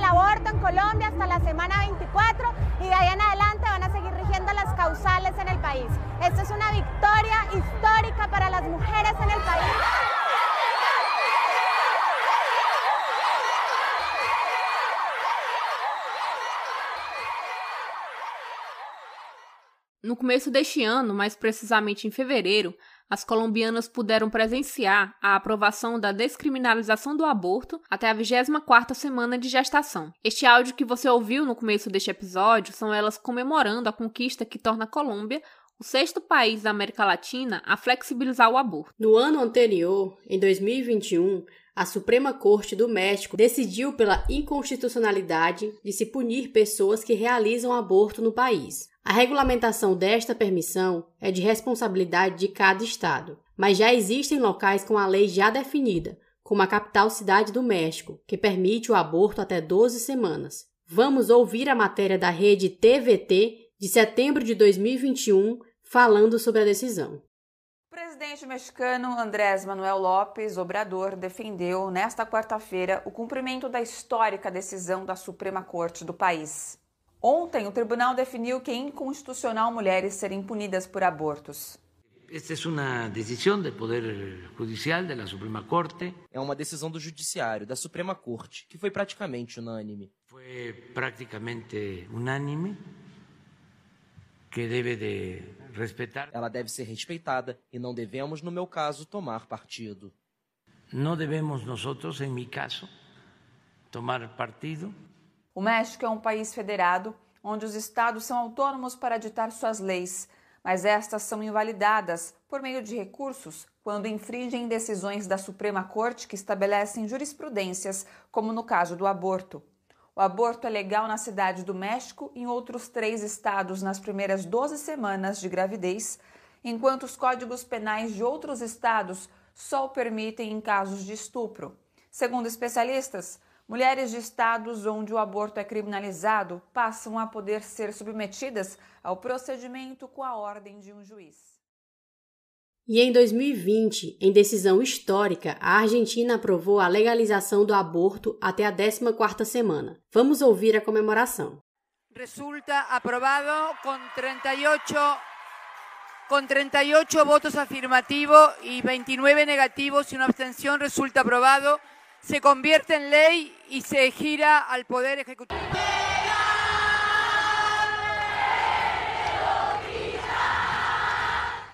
el aborto en Colombia hasta la semana 24 y de ahí en adelante van a seguir rigiendo las causales en el país. Esto es una victoria histórica para las mujeres en el país. No começo deste ano, mais precisamente em fevereiro, as colombianas puderam presenciar a aprovação da descriminalização do aborto até a 24ª semana de gestação. Este áudio que você ouviu no começo deste episódio são elas comemorando a conquista que torna a Colômbia o sexto país da América Latina a flexibilizar o aborto. No ano anterior, em 2021, a Suprema Corte do México decidiu pela inconstitucionalidade de se punir pessoas que realizam aborto no país. A regulamentação desta permissão é de responsabilidade de cada estado, mas já existem locais com a lei já definida, como a capital cidade do México, que permite o aborto até 12 semanas. Vamos ouvir a matéria da rede TVT de setembro de 2021 falando sobre a decisão. O presidente mexicano Andrés Manuel López Obrador defendeu nesta quarta-feira o cumprimento da histórica decisão da Suprema Corte do país. Ontem, o tribunal definiu que é inconstitucional mulheres serem punidas por abortos. Esta é uma decisão do Poder Judicial da Suprema Corte. É uma decisão do Judiciário, da Suprema Corte, que foi praticamente unânime. Foi praticamente unânime, que deve de respeitar. Ela deve ser respeitada e não devemos, no meu caso, tomar partido. Não devemos nós, em meu caso, tomar partido. O México é um país federado onde os estados são autônomos para ditar suas leis, mas estas são invalidadas por meio de recursos quando infringem decisões da Suprema Corte que estabelecem jurisprudências, como no caso do aborto. O aborto é legal na cidade do México e em outros três estados nas primeiras 12 semanas de gravidez, enquanto os códigos penais de outros estados só o permitem em casos de estupro. Segundo especialistas, Mulheres de estados onde o aborto é criminalizado passam a poder ser submetidas ao procedimento com a ordem de um juiz. E em 2020, em decisão histórica, a Argentina aprovou a legalização do aborto até a 14ª semana. Vamos ouvir a comemoração. Resulta aprovado com 38 com 38 votos afirmativos e 29 negativos e uma abstenção resulta aprovado se convierte en ley y se gira al Poder Ejecutivo.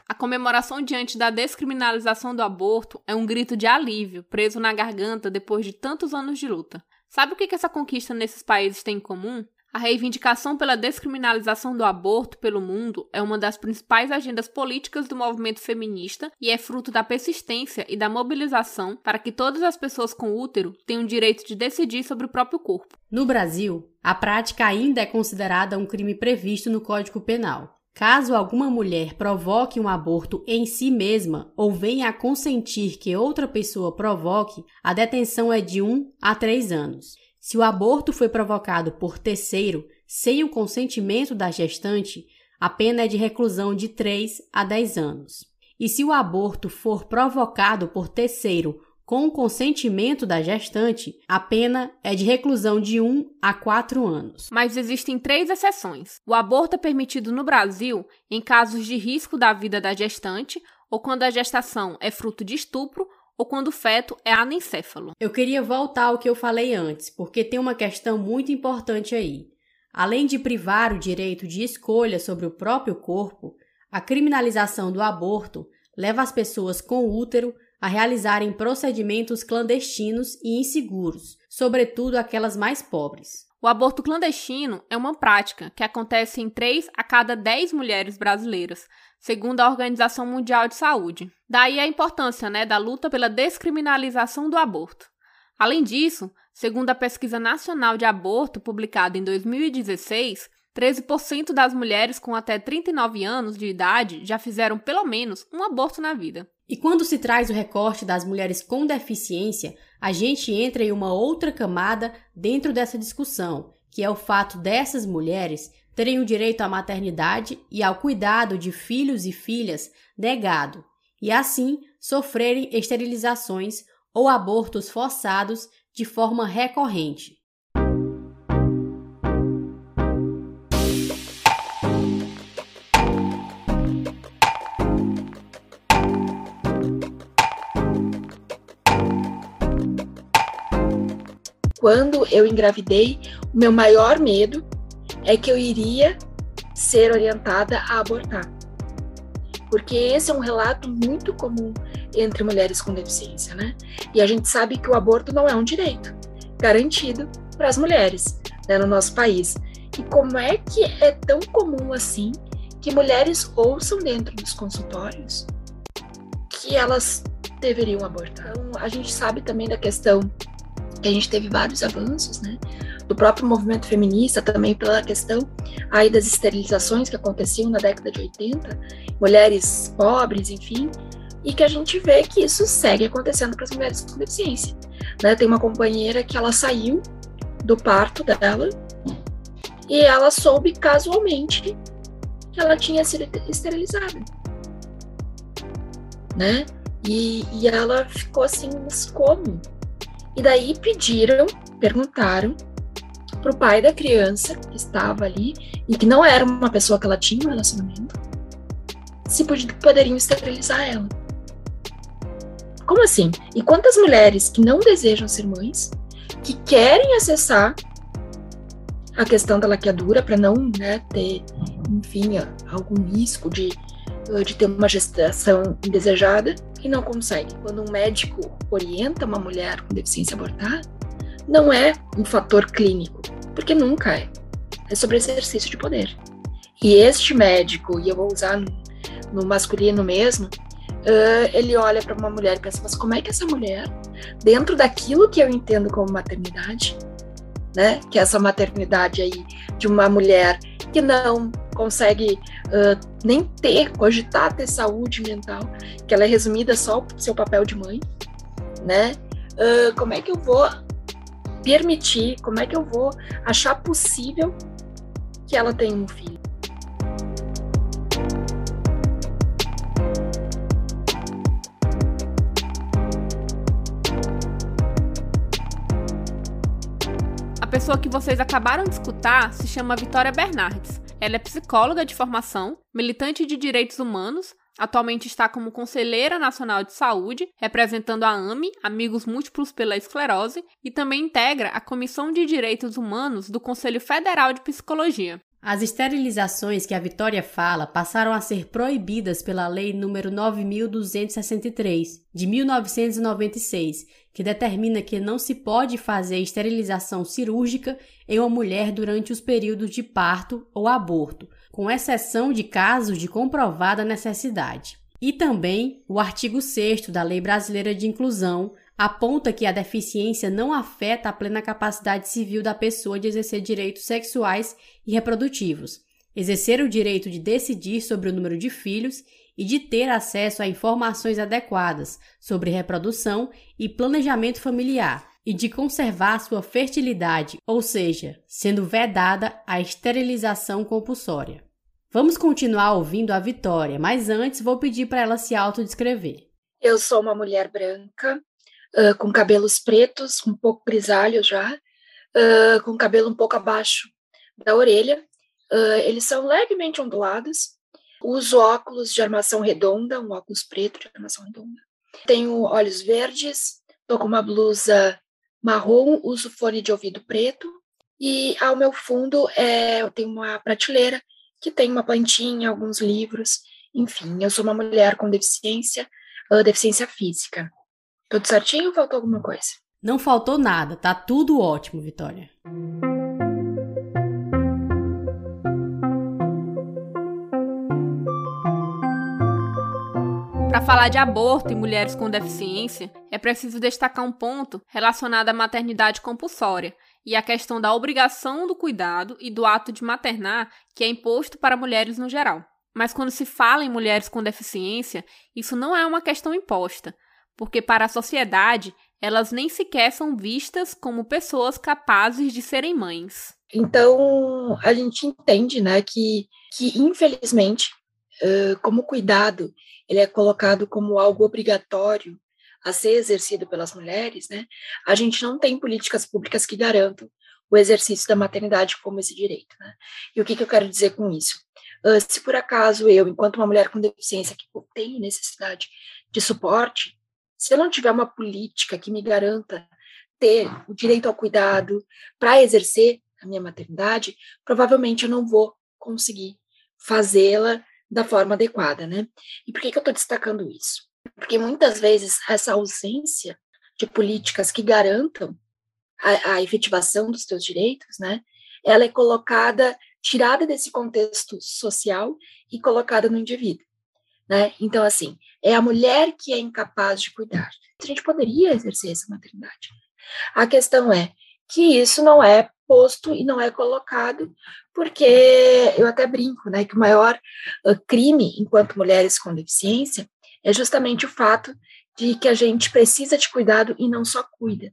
A comemoração diante da descriminalização do aborto é um grito de alívio, preso na garganta depois de tantos anos de luta. Sabe o que essa conquista nesses países tem em comum? A reivindicação pela descriminalização do aborto pelo mundo é uma das principais agendas políticas do movimento feminista e é fruto da persistência e da mobilização para que todas as pessoas com útero tenham o direito de decidir sobre o próprio corpo. No Brasil, a prática ainda é considerada um crime previsto no Código Penal. Caso alguma mulher provoque um aborto em si mesma ou venha a consentir que outra pessoa provoque, a detenção é de 1 a 3 anos. Se o aborto foi provocado por terceiro sem o consentimento da gestante, a pena é de reclusão de 3 a 10 anos. E se o aborto for provocado por terceiro com o consentimento da gestante, a pena é de reclusão de 1 a 4 anos. Mas existem três exceções. O aborto é permitido no Brasil em casos de risco da vida da gestante ou quando a gestação é fruto de estupro ou quando o feto é anencéfalo. Eu queria voltar ao que eu falei antes, porque tem uma questão muito importante aí. Além de privar o direito de escolha sobre o próprio corpo, a criminalização do aborto leva as pessoas com útero a realizarem procedimentos clandestinos e inseguros, sobretudo aquelas mais pobres. O aborto clandestino é uma prática que acontece em 3 a cada 10 mulheres brasileiras, segundo a Organização Mundial de Saúde. Daí a importância né, da luta pela descriminalização do aborto. Além disso, segundo a Pesquisa Nacional de Aborto, publicada em 2016, 13% das mulheres com até 39 anos de idade já fizeram pelo menos um aborto na vida. E quando se traz o recorte das mulheres com deficiência, a gente entra em uma outra camada dentro dessa discussão, que é o fato dessas mulheres terem o direito à maternidade e ao cuidado de filhos e filhas negado, e assim sofrerem esterilizações ou abortos forçados de forma recorrente. Quando eu engravidei, o meu maior medo é que eu iria ser orientada a abortar. Porque esse é um relato muito comum entre mulheres com deficiência, né? E a gente sabe que o aborto não é um direito garantido para as mulheres né, no nosso país. E como é que é tão comum assim que mulheres ouçam dentro dos consultórios que elas deveriam abortar? Então, a gente sabe também da questão que a gente teve vários avanços, né? Do próprio movimento feminista, também pela questão aí das esterilizações que aconteciam na década de 80, mulheres pobres, enfim, e que a gente vê que isso segue acontecendo para as mulheres com deficiência. Né? Tem uma companheira que ela saiu do parto dela e ela soube casualmente que ela tinha sido esterilizada, né? E, e ela ficou assim, mas como? E daí pediram, perguntaram para o pai da criança que estava ali e que não era uma pessoa que ela tinha um relacionamento, se poderiam esterilizar ela. Como assim? E quantas mulheres que não desejam ser mães, que querem acessar a questão da laqueadura para não né, ter, enfim, algum risco de, de ter uma gestação indesejada e não consegue. Quando um médico orienta uma mulher com deficiência a abortar, não é um fator clínico, porque nunca é. É sobre exercício de poder. E este médico, e eu vou usar no, no masculino mesmo, uh, ele olha para uma mulher e pensa, mas como é que essa mulher, dentro daquilo que eu entendo como maternidade, né, que é essa maternidade aí de uma mulher que não consegue uh, nem ter, cogitar ter saúde mental, que ela é resumida só ao seu papel de mãe, né? Uh, como é que eu vou permitir, como é que eu vou achar possível que ela tenha um filho? pessoa que vocês acabaram de escutar se chama Vitória Bernardes. Ela é psicóloga de formação, militante de direitos humanos, atualmente está como conselheira nacional de saúde, representando a AME, Amigos Múltiplos pela Esclerose, e também integra a Comissão de Direitos Humanos do Conselho Federal de Psicologia. As esterilizações que a Vitória fala passaram a ser proibidas pela Lei nº 9263 de 1996, que determina que não se pode fazer esterilização cirúrgica em uma mulher durante os períodos de parto ou aborto, com exceção de casos de comprovada necessidade. E também o artigo 6 da Lei Brasileira de Inclusão aponta que a deficiência não afeta a plena capacidade civil da pessoa de exercer direitos sexuais e reprodutivos, exercer o direito de decidir sobre o número de filhos e de ter acesso a informações adequadas sobre reprodução e planejamento familiar, e de conservar sua fertilidade, ou seja, sendo vedada a esterilização compulsória. Vamos continuar ouvindo a Vitória, mas antes vou pedir para ela se autodescrever. Eu sou uma mulher branca, uh, com cabelos pretos, um pouco grisalhos já, uh, com cabelo um pouco abaixo da orelha. Uh, eles são levemente ondulados. Uso óculos de armação redonda, um óculos preto de armação redonda. Tenho olhos verdes, estou com uma blusa marrom, uso fone de ouvido preto. E ao meu fundo é, eu tenho uma prateleira que tem uma plantinha, alguns livros. Enfim, eu sou uma mulher com deficiência, uh, deficiência física. Tudo certinho ou faltou alguma coisa? Não faltou nada, tá tudo ótimo, Vitória. Para falar de aborto e mulheres com deficiência, é preciso destacar um ponto relacionado à maternidade compulsória e à questão da obrigação do cuidado e do ato de maternar que é imposto para mulheres no geral. Mas quando se fala em mulheres com deficiência, isso não é uma questão imposta, porque para a sociedade elas nem sequer são vistas como pessoas capazes de serem mães. Então a gente entende, né, que, que infelizmente, como cuidado ele é colocado como algo obrigatório a ser exercido pelas mulheres, né, a gente não tem políticas públicas que garantam o exercício da maternidade como esse direito. Né? E o que, que eu quero dizer com isso? Uh, se por acaso eu, enquanto uma mulher com deficiência que tem necessidade de suporte, se eu não tiver uma política que me garanta ter o direito ao cuidado, para exercer a minha maternidade, provavelmente eu não vou conseguir fazê-la da forma adequada, né? E por que, que eu estou destacando isso? Porque muitas vezes essa ausência de políticas que garantam a, a efetivação dos teus direitos, né? Ela é colocada, tirada desse contexto social e colocada no indivíduo, né? Então, assim, é a mulher que é incapaz de cuidar. A gente poderia exercer essa maternidade. A questão é que isso não é posto e não é colocado, porque eu até brinco, né, que o maior uh, crime enquanto mulheres com deficiência é justamente o fato de que a gente precisa de cuidado e não só cuida,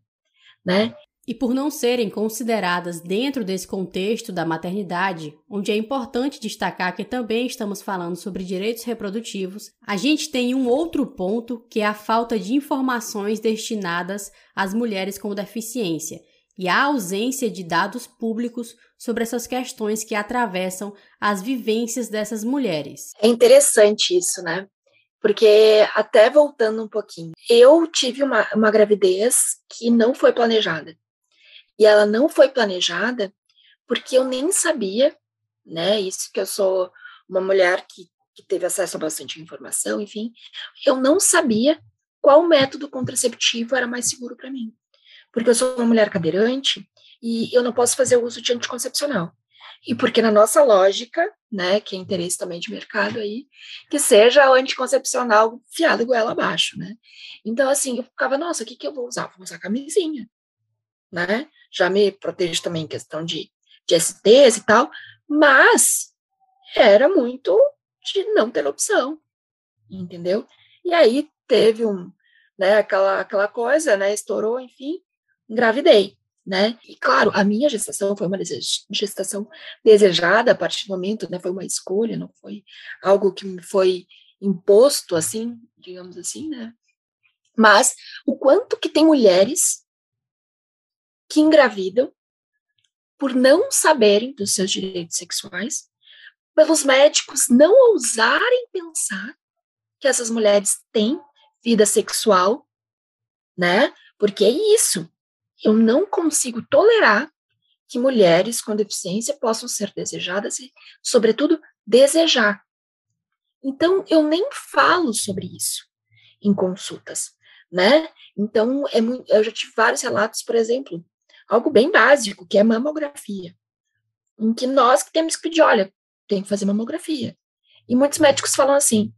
né? E por não serem consideradas dentro desse contexto da maternidade, onde é importante destacar que também estamos falando sobre direitos reprodutivos, a gente tem um outro ponto que é a falta de informações destinadas às mulheres com deficiência e a ausência de dados públicos sobre essas questões que atravessam as vivências dessas mulheres. É interessante isso, né? Porque, até voltando um pouquinho, eu tive uma, uma gravidez que não foi planejada. E ela não foi planejada porque eu nem sabia, né? Isso que eu sou uma mulher que, que teve acesso a bastante informação, enfim, eu não sabia qual método contraceptivo era mais seguro para mim. Porque eu sou uma mulher cadeirante e eu não posso fazer uso de anticoncepcional. E porque na nossa lógica, né, que é interesse também de mercado aí, que seja o anticoncepcional fiado goela abaixo, né? Então, assim, eu ficava, nossa, o que, que eu vou usar? Vou usar camisinha, né? Já me protege também em questão de, de STs e tal, mas era muito de não ter opção, entendeu? E aí teve um, né, aquela, aquela coisa, né, estourou, enfim, engravidei né? E claro, a minha gestação foi uma gestação desejada a partir do momento, né? Foi uma escolha, não foi algo que me foi imposto, assim, digamos assim, né? Mas o quanto que tem mulheres que engravidam por não saberem dos seus direitos sexuais, pelos médicos não ousarem pensar que essas mulheres têm vida sexual, né? Porque é isso eu não consigo tolerar que mulheres com deficiência possam ser desejadas e, sobretudo, desejar. Então, eu nem falo sobre isso em consultas, né? Então, é muito, eu já tive vários relatos, por exemplo, algo bem básico, que é mamografia, em que nós que temos que pedir, olha, tem que fazer mamografia. E muitos médicos falam assim,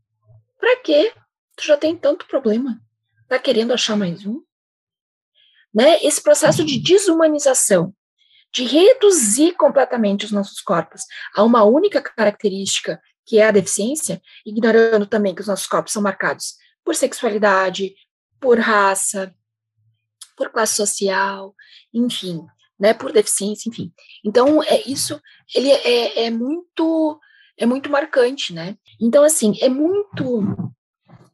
para quê? Tu já tem tanto problema. Tá querendo achar mais um? Né, esse processo de desumanização, de reduzir completamente os nossos corpos a uma única característica, que é a deficiência, ignorando também que os nossos corpos são marcados por sexualidade, por raça, por classe social, enfim, né, por deficiência, enfim. Então, é isso, ele é, é muito é muito marcante, né? Então, assim, é muito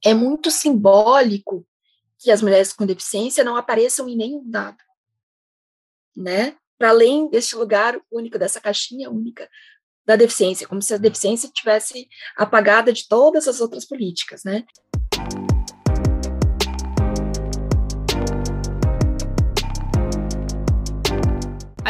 é muito simbólico que as mulheres com deficiência não apareçam em nenhum dado, né? Para além deste lugar único, dessa caixinha única da deficiência, como se a deficiência tivesse apagada de todas as outras políticas, né?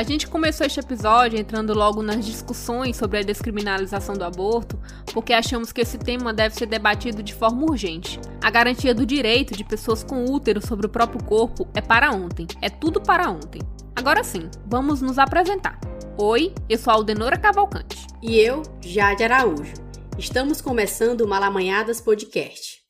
A gente começou este episódio entrando logo nas discussões sobre a descriminalização do aborto, porque achamos que esse tema deve ser debatido de forma urgente. A garantia do direito de pessoas com útero sobre o próprio corpo é para ontem, é tudo para ontem. Agora sim, vamos nos apresentar. Oi, eu sou a Aldenora Cavalcante. E eu, Jade Araújo. Estamos começando o Malamanhadas Podcast.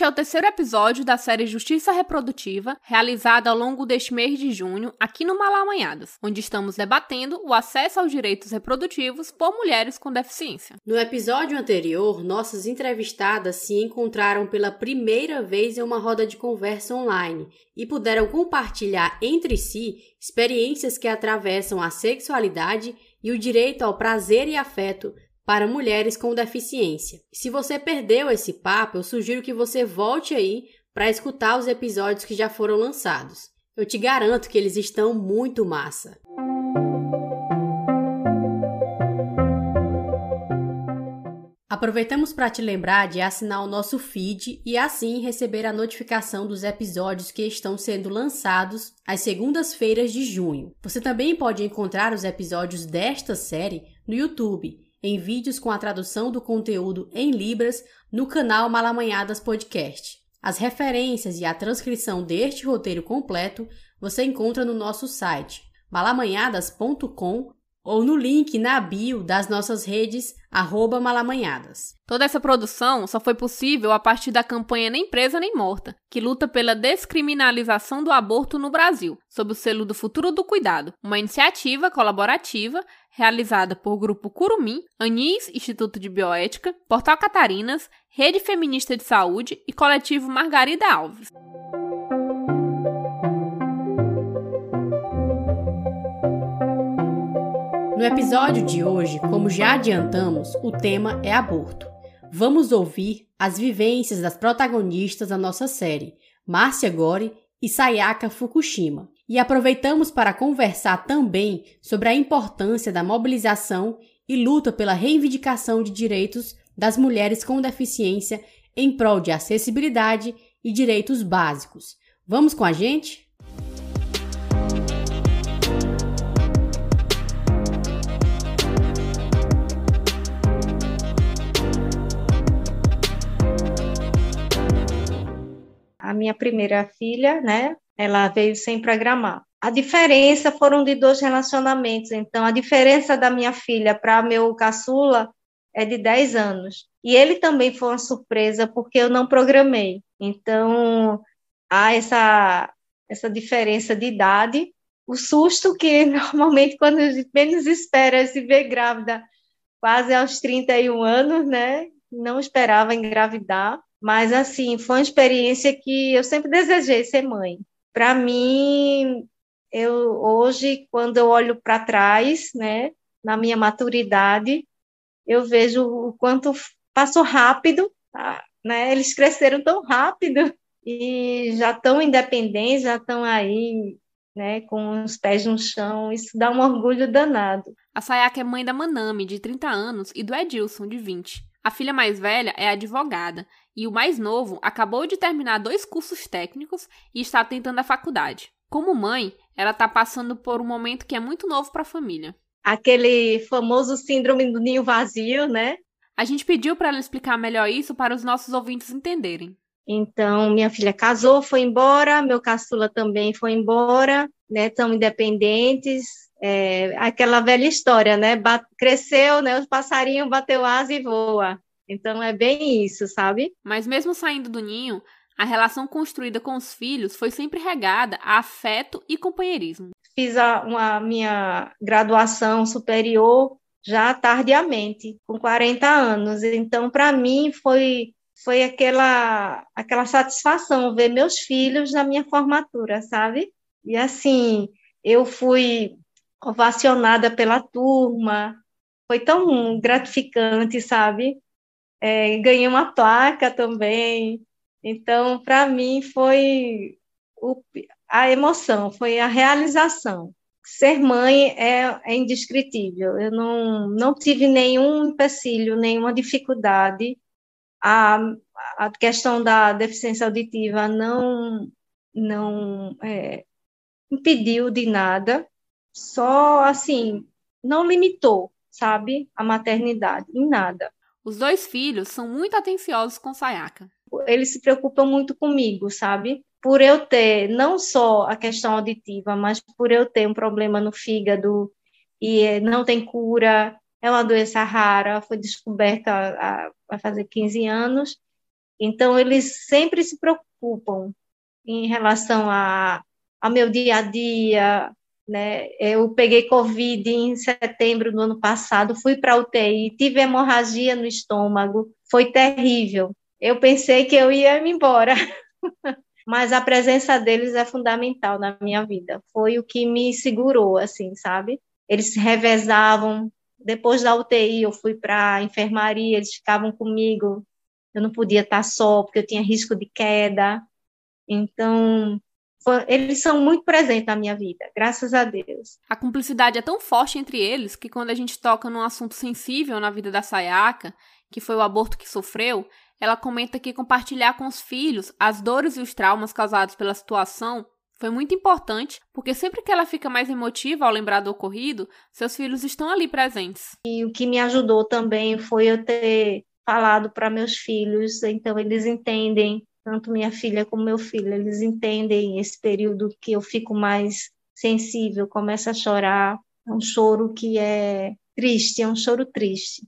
Este é o terceiro episódio da série Justiça Reprodutiva, realizada ao longo deste mês de junho aqui no Malamanhadas, onde estamos debatendo o acesso aos direitos reprodutivos por mulheres com deficiência. No episódio anterior, nossas entrevistadas se encontraram pela primeira vez em uma roda de conversa online e puderam compartilhar entre si experiências que atravessam a sexualidade e o direito ao prazer e afeto para mulheres com deficiência. Se você perdeu esse papo, eu sugiro que você volte aí para escutar os episódios que já foram lançados. Eu te garanto que eles estão muito massa. Aproveitamos para te lembrar de assinar o nosso feed e assim receber a notificação dos episódios que estão sendo lançados às segundas-feiras de junho. Você também pode encontrar os episódios desta série no YouTube, em vídeos com a tradução do conteúdo em Libras no canal Malamanhadas Podcast. As referências e a transcrição deste roteiro completo você encontra no nosso site malamanhadas.com ou no link na bio das nossas redes arroba malamanhadas. Toda essa produção só foi possível a partir da campanha Nem Presa Nem Morta, que luta pela descriminalização do aborto no Brasil, sob o selo do Futuro do Cuidado, uma iniciativa colaborativa realizada por Grupo Curumim, Anis Instituto de Bioética, Portal Catarinas, Rede Feminista de Saúde e Coletivo Margarida Alves. No episódio de hoje, como já adiantamos, o tema é aborto. Vamos ouvir as vivências das protagonistas da nossa série, Márcia Gore e Sayaka Fukushima. E aproveitamos para conversar também sobre a importância da mobilização e luta pela reivindicação de direitos das mulheres com deficiência em prol de acessibilidade e direitos básicos. Vamos com a gente? A minha primeira filha, né? Ela veio sem programar. A diferença foram de dois relacionamentos. Então, a diferença da minha filha para meu caçula é de 10 anos. E ele também foi uma surpresa, porque eu não programei. Então, há essa, essa diferença de idade. O susto que, normalmente, quando a gente menos espera, é se ver grávida quase aos 31 anos, né? Não esperava engravidar. Mas, assim, foi uma experiência que eu sempre desejei ser mãe. Para mim, eu hoje, quando eu olho para trás, né, na minha maturidade, eu vejo o quanto passou rápido, tá? né? Eles cresceram tão rápido e já estão independentes, já estão aí, né, com os pés no chão. Isso dá um orgulho danado. A Sayaka é mãe da Manami, de 30 anos, e do Edilson, de 20. A filha mais velha é advogada e o mais novo acabou de terminar dois cursos técnicos e está tentando a faculdade. Como mãe, ela está passando por um momento que é muito novo para a família. Aquele famoso síndrome do ninho vazio, né? A gente pediu para ela explicar melhor isso para os nossos ouvintes entenderem. Então, minha filha casou, foi embora, meu caçula também foi embora, né? Estão independentes. É, aquela velha história, né? Ba cresceu, né? Os passarinhos bateu asa e voa. Então é bem isso, sabe? Mas mesmo saindo do ninho, a relação construída com os filhos foi sempre regada a afeto e companheirismo. Fiz a uma, minha graduação superior já tardiamente, com 40 anos. Então, para mim, foi, foi aquela, aquela satisfação ver meus filhos na minha formatura, sabe? E assim, eu fui ovacionada pela turma, foi tão gratificante, sabe? É, ganhei uma placa também. Então, para mim, foi o, a emoção, foi a realização. Ser mãe é, é indescritível. Eu não, não tive nenhum empecilho, nenhuma dificuldade. A, a questão da deficiência auditiva não, não é, impediu de nada, só assim, não limitou, sabe, a maternidade, em nada. Os dois filhos são muito atenciosos com Sayaka. Eles se preocupam muito comigo, sabe? Por eu ter não só a questão auditiva, mas por eu ter um problema no fígado e não tem cura, é uma doença rara, foi descoberta há, fazer 15 anos. Então, eles sempre se preocupam em relação a, a meu dia a dia, né? Eu peguei Covid em setembro do ano passado, fui para UTI, tive hemorragia no estômago, foi terrível. Eu pensei que eu ia me embora, mas a presença deles é fundamental na minha vida. Foi o que me segurou, assim, sabe? Eles se revezavam. Depois da UTI, eu fui para a enfermaria, eles ficavam comigo. Eu não podia estar só, porque eu tinha risco de queda. Então, eles são muito presentes na minha vida, graças a Deus. A cumplicidade é tão forte entre eles que quando a gente toca num assunto sensível na vida da Sayaka, que foi o aborto que sofreu, ela comenta que compartilhar com os filhos as dores e os traumas causados pela situação foi muito importante, porque sempre que ela fica mais emotiva ao lembrar do ocorrido, seus filhos estão ali presentes. E o que me ajudou também foi eu ter falado para meus filhos, então eles entendem tanto minha filha como meu filho, eles entendem esse período que eu fico mais sensível, começo a chorar, é um choro que é triste, é um choro triste.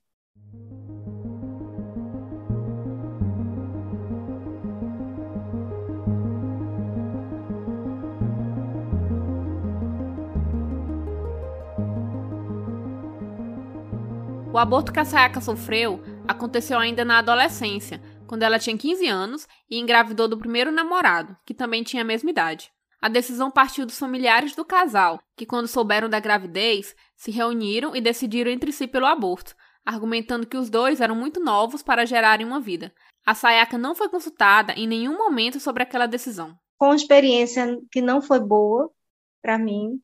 O aborto que a Sayaka sofreu aconteceu ainda na adolescência, quando ela tinha 15 anos e engravidou do primeiro namorado, que também tinha a mesma idade. A decisão partiu dos familiares do casal, que, quando souberam da gravidez, se reuniram e decidiram entre si pelo aborto, argumentando que os dois eram muito novos para gerarem uma vida. A Sayaka não foi consultada em nenhum momento sobre aquela decisão. Com experiência que não foi boa para mim,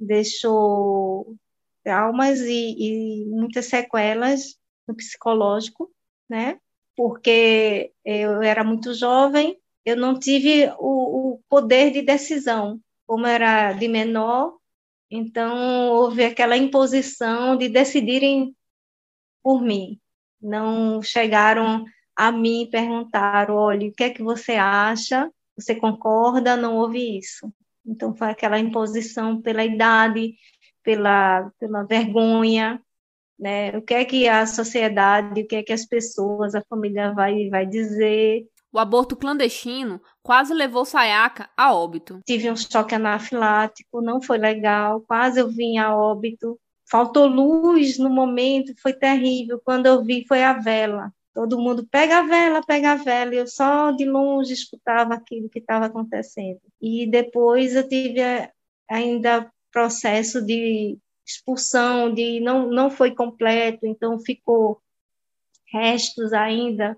deixou traumas e, e muitas sequelas no psicológico, né? Porque eu era muito jovem, eu não tive o, o poder de decisão, como era de menor, então houve aquela imposição de decidirem por mim. Não chegaram a mim e perguntaram, olha, o que é que você acha? Você concorda? Não houve isso. Então foi aquela imposição pela idade, pela, pela vergonha, né? O que é que a sociedade, o que é que as pessoas, a família vai, vai dizer. O aborto clandestino quase levou Sayaka a óbito. Tive um choque anafilático, não foi legal, quase eu vim a óbito. Faltou luz no momento, foi terrível. Quando eu vi, foi a vela. Todo mundo pega a vela, pega a vela. Eu só de longe escutava aquilo que estava acontecendo. E depois eu tive eh, ainda processo de expulsão de não não foi completo, então ficou restos ainda,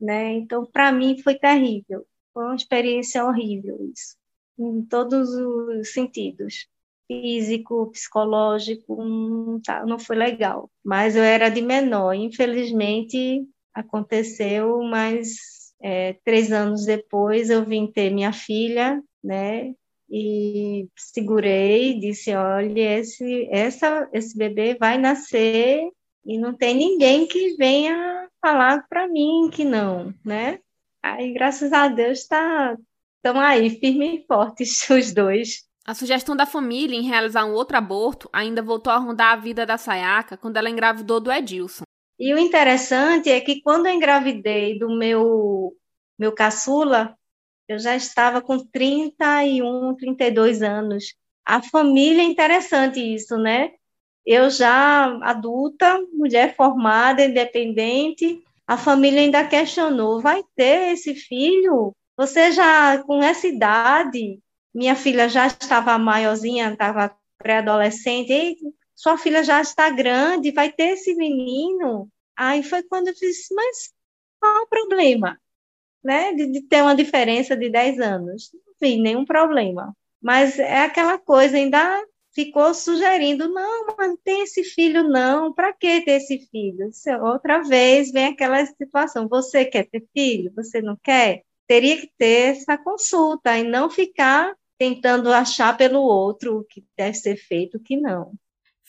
né? Então para mim foi terrível, foi uma experiência horrível isso, em todos os sentidos, físico, psicológico, não, tá, não foi legal. Mas eu era de menor, infelizmente aconteceu, mas é, três anos depois eu vim ter minha filha, né? E segurei, disse, olha, esse, essa, esse bebê vai nascer e não tem ninguém que venha falar para mim que não, né? Aí, graças a Deus, tá, estão aí, firmes e fortes os dois. A sugestão da família em realizar um outro aborto ainda voltou a rondar a vida da Sayaka quando ela engravidou do Edilson. E o interessante é que quando eu engravidei do meu, meu caçula, eu já estava com 31, 32 anos. A família é interessante isso, né? Eu já adulta, mulher formada, independente, a família ainda questionou: vai ter esse filho? Você já com essa idade? Minha filha já estava maiorzinha, estava pré-adolescente. Sua filha já está grande, vai ter esse menino? Aí foi quando eu disse: mas qual o problema? Né, de, de, ter uma diferença de 10 anos. Não vi nenhum problema. Mas é aquela coisa, ainda ficou sugerindo, não, mas não tem esse filho não, para que ter esse filho? Outra vez vem aquela situação, você quer ter filho? Você não quer? Teria que ter essa consulta e não ficar tentando achar pelo outro o que deve ser feito, o que não.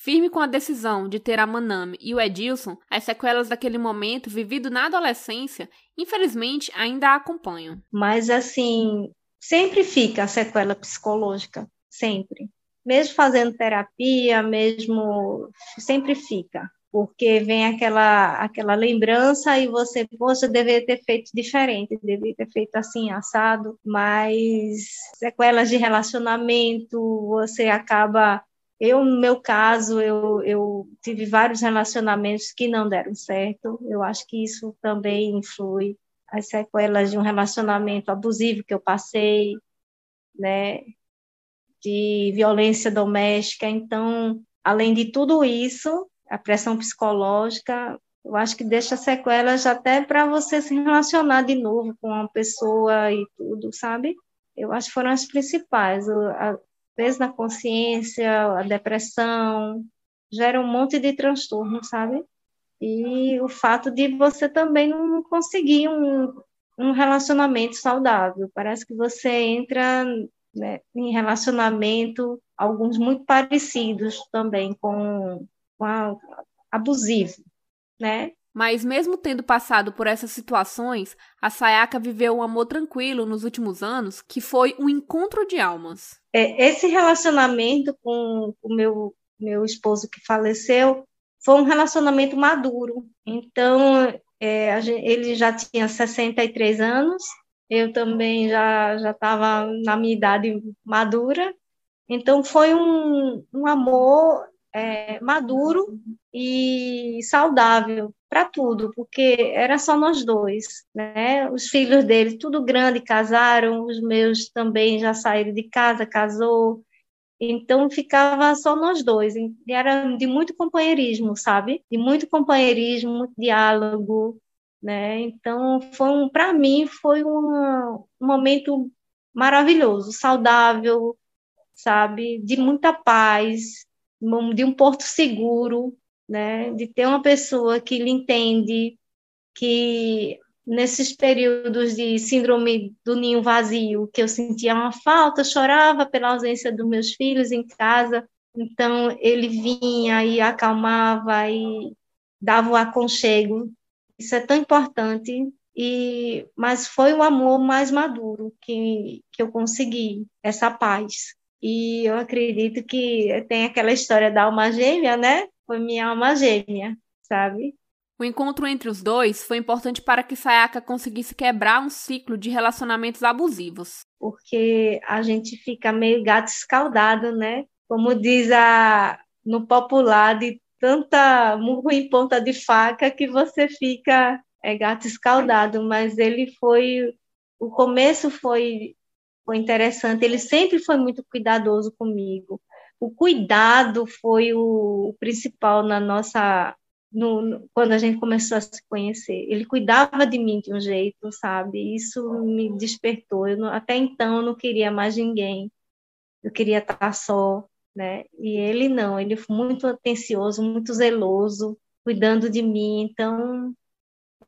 Firme com a decisão de ter a Manami e o Edilson, as sequelas daquele momento vivido na adolescência, infelizmente, ainda a acompanham. Mas, assim, sempre fica a sequela psicológica, sempre. Mesmo fazendo terapia, mesmo. sempre fica. Porque vem aquela, aquela lembrança e você, poxa, deveria ter feito diferente, deveria ter feito assim, assado, mas sequelas de relacionamento, você acaba eu, no meu caso, eu, eu tive vários relacionamentos que não deram certo. Eu acho que isso também influi. As sequelas de um relacionamento abusivo que eu passei, né? De violência doméstica. Então, além de tudo isso, a pressão psicológica, eu acho que deixa sequelas até para você se relacionar de novo com uma pessoa e tudo, sabe? eu acho que foram as principais. A peso na consciência, a depressão, gera um monte de transtorno, sabe? E o fato de você também não conseguir um, um relacionamento saudável. Parece que você entra né, em relacionamento, alguns muito parecidos também com, com a, abusivo, né? Mas mesmo tendo passado por essas situações, a Sayaka viveu um amor tranquilo nos últimos anos, que foi um encontro de almas. É, esse relacionamento com o meu, meu esposo que faleceu foi um relacionamento maduro. Então, é, gente, ele já tinha 63 anos, eu também já já estava na minha idade madura. Então, foi um, um amor é, maduro e saudável para tudo, porque era só nós dois, né? Os filhos dele, tudo grande, casaram, os meus também já saíram de casa, casou. Então ficava só nós dois. E era de muito companheirismo, sabe? De muito companheirismo, muito diálogo, né? Então foi um, para mim foi um, um momento maravilhoso, saudável, sabe? De muita paz, de um porto seguro, né? De ter uma pessoa que lhe entende, que nesses períodos de síndrome do ninho vazio, que eu sentia uma falta, chorava pela ausência dos meus filhos em casa, então ele vinha e acalmava e dava o aconchego. Isso é tão importante e mas foi o amor mais maduro que que eu consegui, essa paz. E eu acredito que tem aquela história da alma gêmea, né? Foi minha alma gêmea, sabe? O encontro entre os dois foi importante para que Sayaka conseguisse quebrar um ciclo de relacionamentos abusivos. Porque a gente fica meio gato escaldado, né? Como diz a, no popular, de tanta murro em ponta de faca que você fica é, gato escaldado. Mas ele foi. O começo foi foi interessante. Ele sempre foi muito cuidadoso comigo. O cuidado foi o principal na nossa no, no, quando a gente começou a se conhecer. Ele cuidava de mim de um jeito, sabe? Isso me despertou. Eu não, até então eu não queria mais ninguém. Eu queria estar só, né? E ele não, ele foi muito atencioso, muito zeloso, cuidando de mim. Então,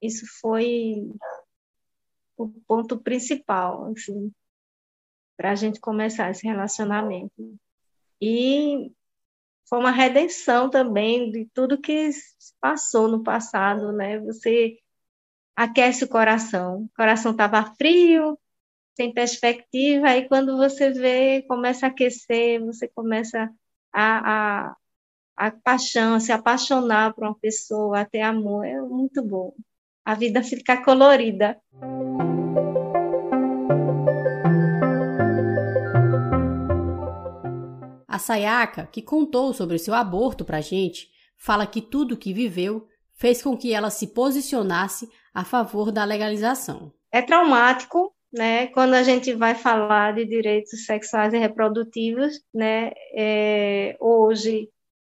isso foi o ponto principal, assim para a gente começar esse relacionamento. E foi uma redenção também de tudo que passou no passado, né? Você aquece o coração. O coração estava frio, sem perspectiva, aí quando você vê, começa a aquecer, você começa a, a, a paixão, se apaixonar por uma pessoa, a ter amor, é muito bom. A vida fica colorida. Sayaka, que contou sobre seu aborto pra gente, fala que tudo o que viveu fez com que ela se posicionasse a favor da legalização. É traumático, né? Quando a gente vai falar de direitos sexuais e reprodutivos, né? É, hoje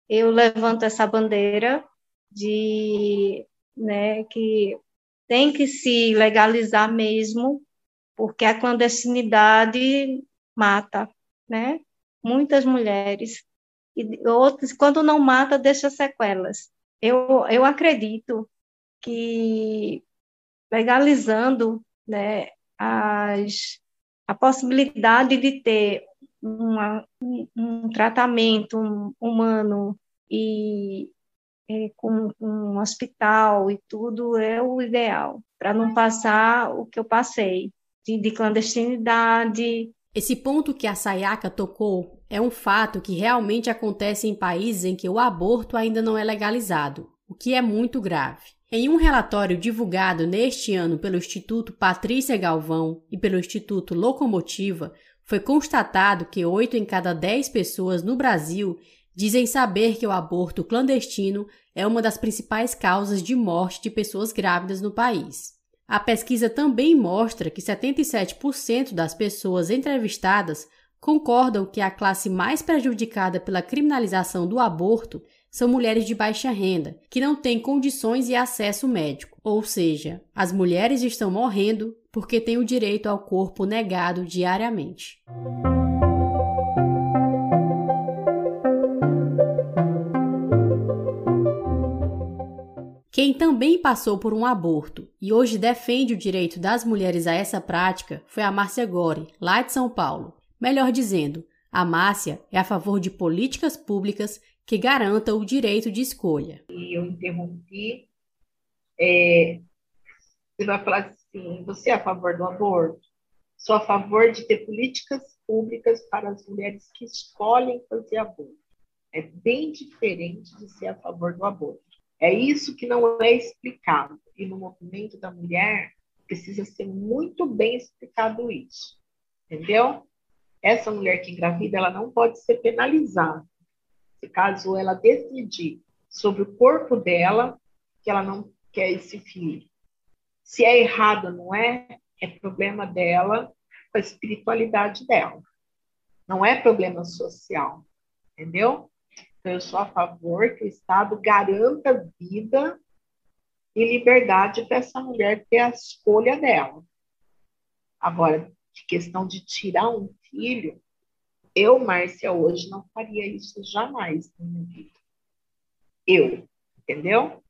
eu levanto essa bandeira de, né? Que tem que se legalizar mesmo, porque a clandestinidade mata, né? Muitas mulheres, e outras, quando não mata, deixa sequelas. Eu, eu acredito que legalizando né, as, a possibilidade de ter uma, um, tratamento humano e é, com, com, um hospital e tudo é o ideal, para não passar o que eu passei, de, de clandestinidade, esse ponto que a Sayaka tocou é um fato que realmente acontece em países em que o aborto ainda não é legalizado, o que é muito grave. Em um relatório divulgado neste ano pelo Instituto Patrícia Galvão e pelo Instituto Locomotiva, foi constatado que 8 em cada 10 pessoas no Brasil dizem saber que o aborto clandestino é uma das principais causas de morte de pessoas grávidas no país. A pesquisa também mostra que 77% das pessoas entrevistadas concordam que a classe mais prejudicada pela criminalização do aborto são mulheres de baixa renda, que não têm condições e acesso médico. Ou seja, as mulheres estão morrendo porque têm o direito ao corpo negado diariamente. Quem também passou por um aborto e hoje defende o direito das mulheres a essa prática foi a Márcia Gore, lá de São Paulo. Melhor dizendo, a Márcia é a favor de políticas públicas que garantam o direito de escolha. E eu interrompi. É, você vai falar assim: você é a favor do aborto? Sou a favor de ter políticas públicas para as mulheres que escolhem fazer aborto. É bem diferente de ser a favor do aborto. É isso que não é explicado. E no movimento da mulher precisa ser muito bem explicado isso. Entendeu? Essa mulher que engravida, ela não pode ser penalizada. Se caso ela decidir sobre o corpo dela, que ela não quer esse filho. Se é errado, não é? É problema dela, com a espiritualidade dela. Não é problema social. Entendeu? Então, eu sou a favor que o Estado garanta vida e liberdade para essa mulher ter a escolha dela. Agora, de questão de tirar um filho, eu, Márcia, hoje não faria isso jamais na minha vida. Eu, entendeu?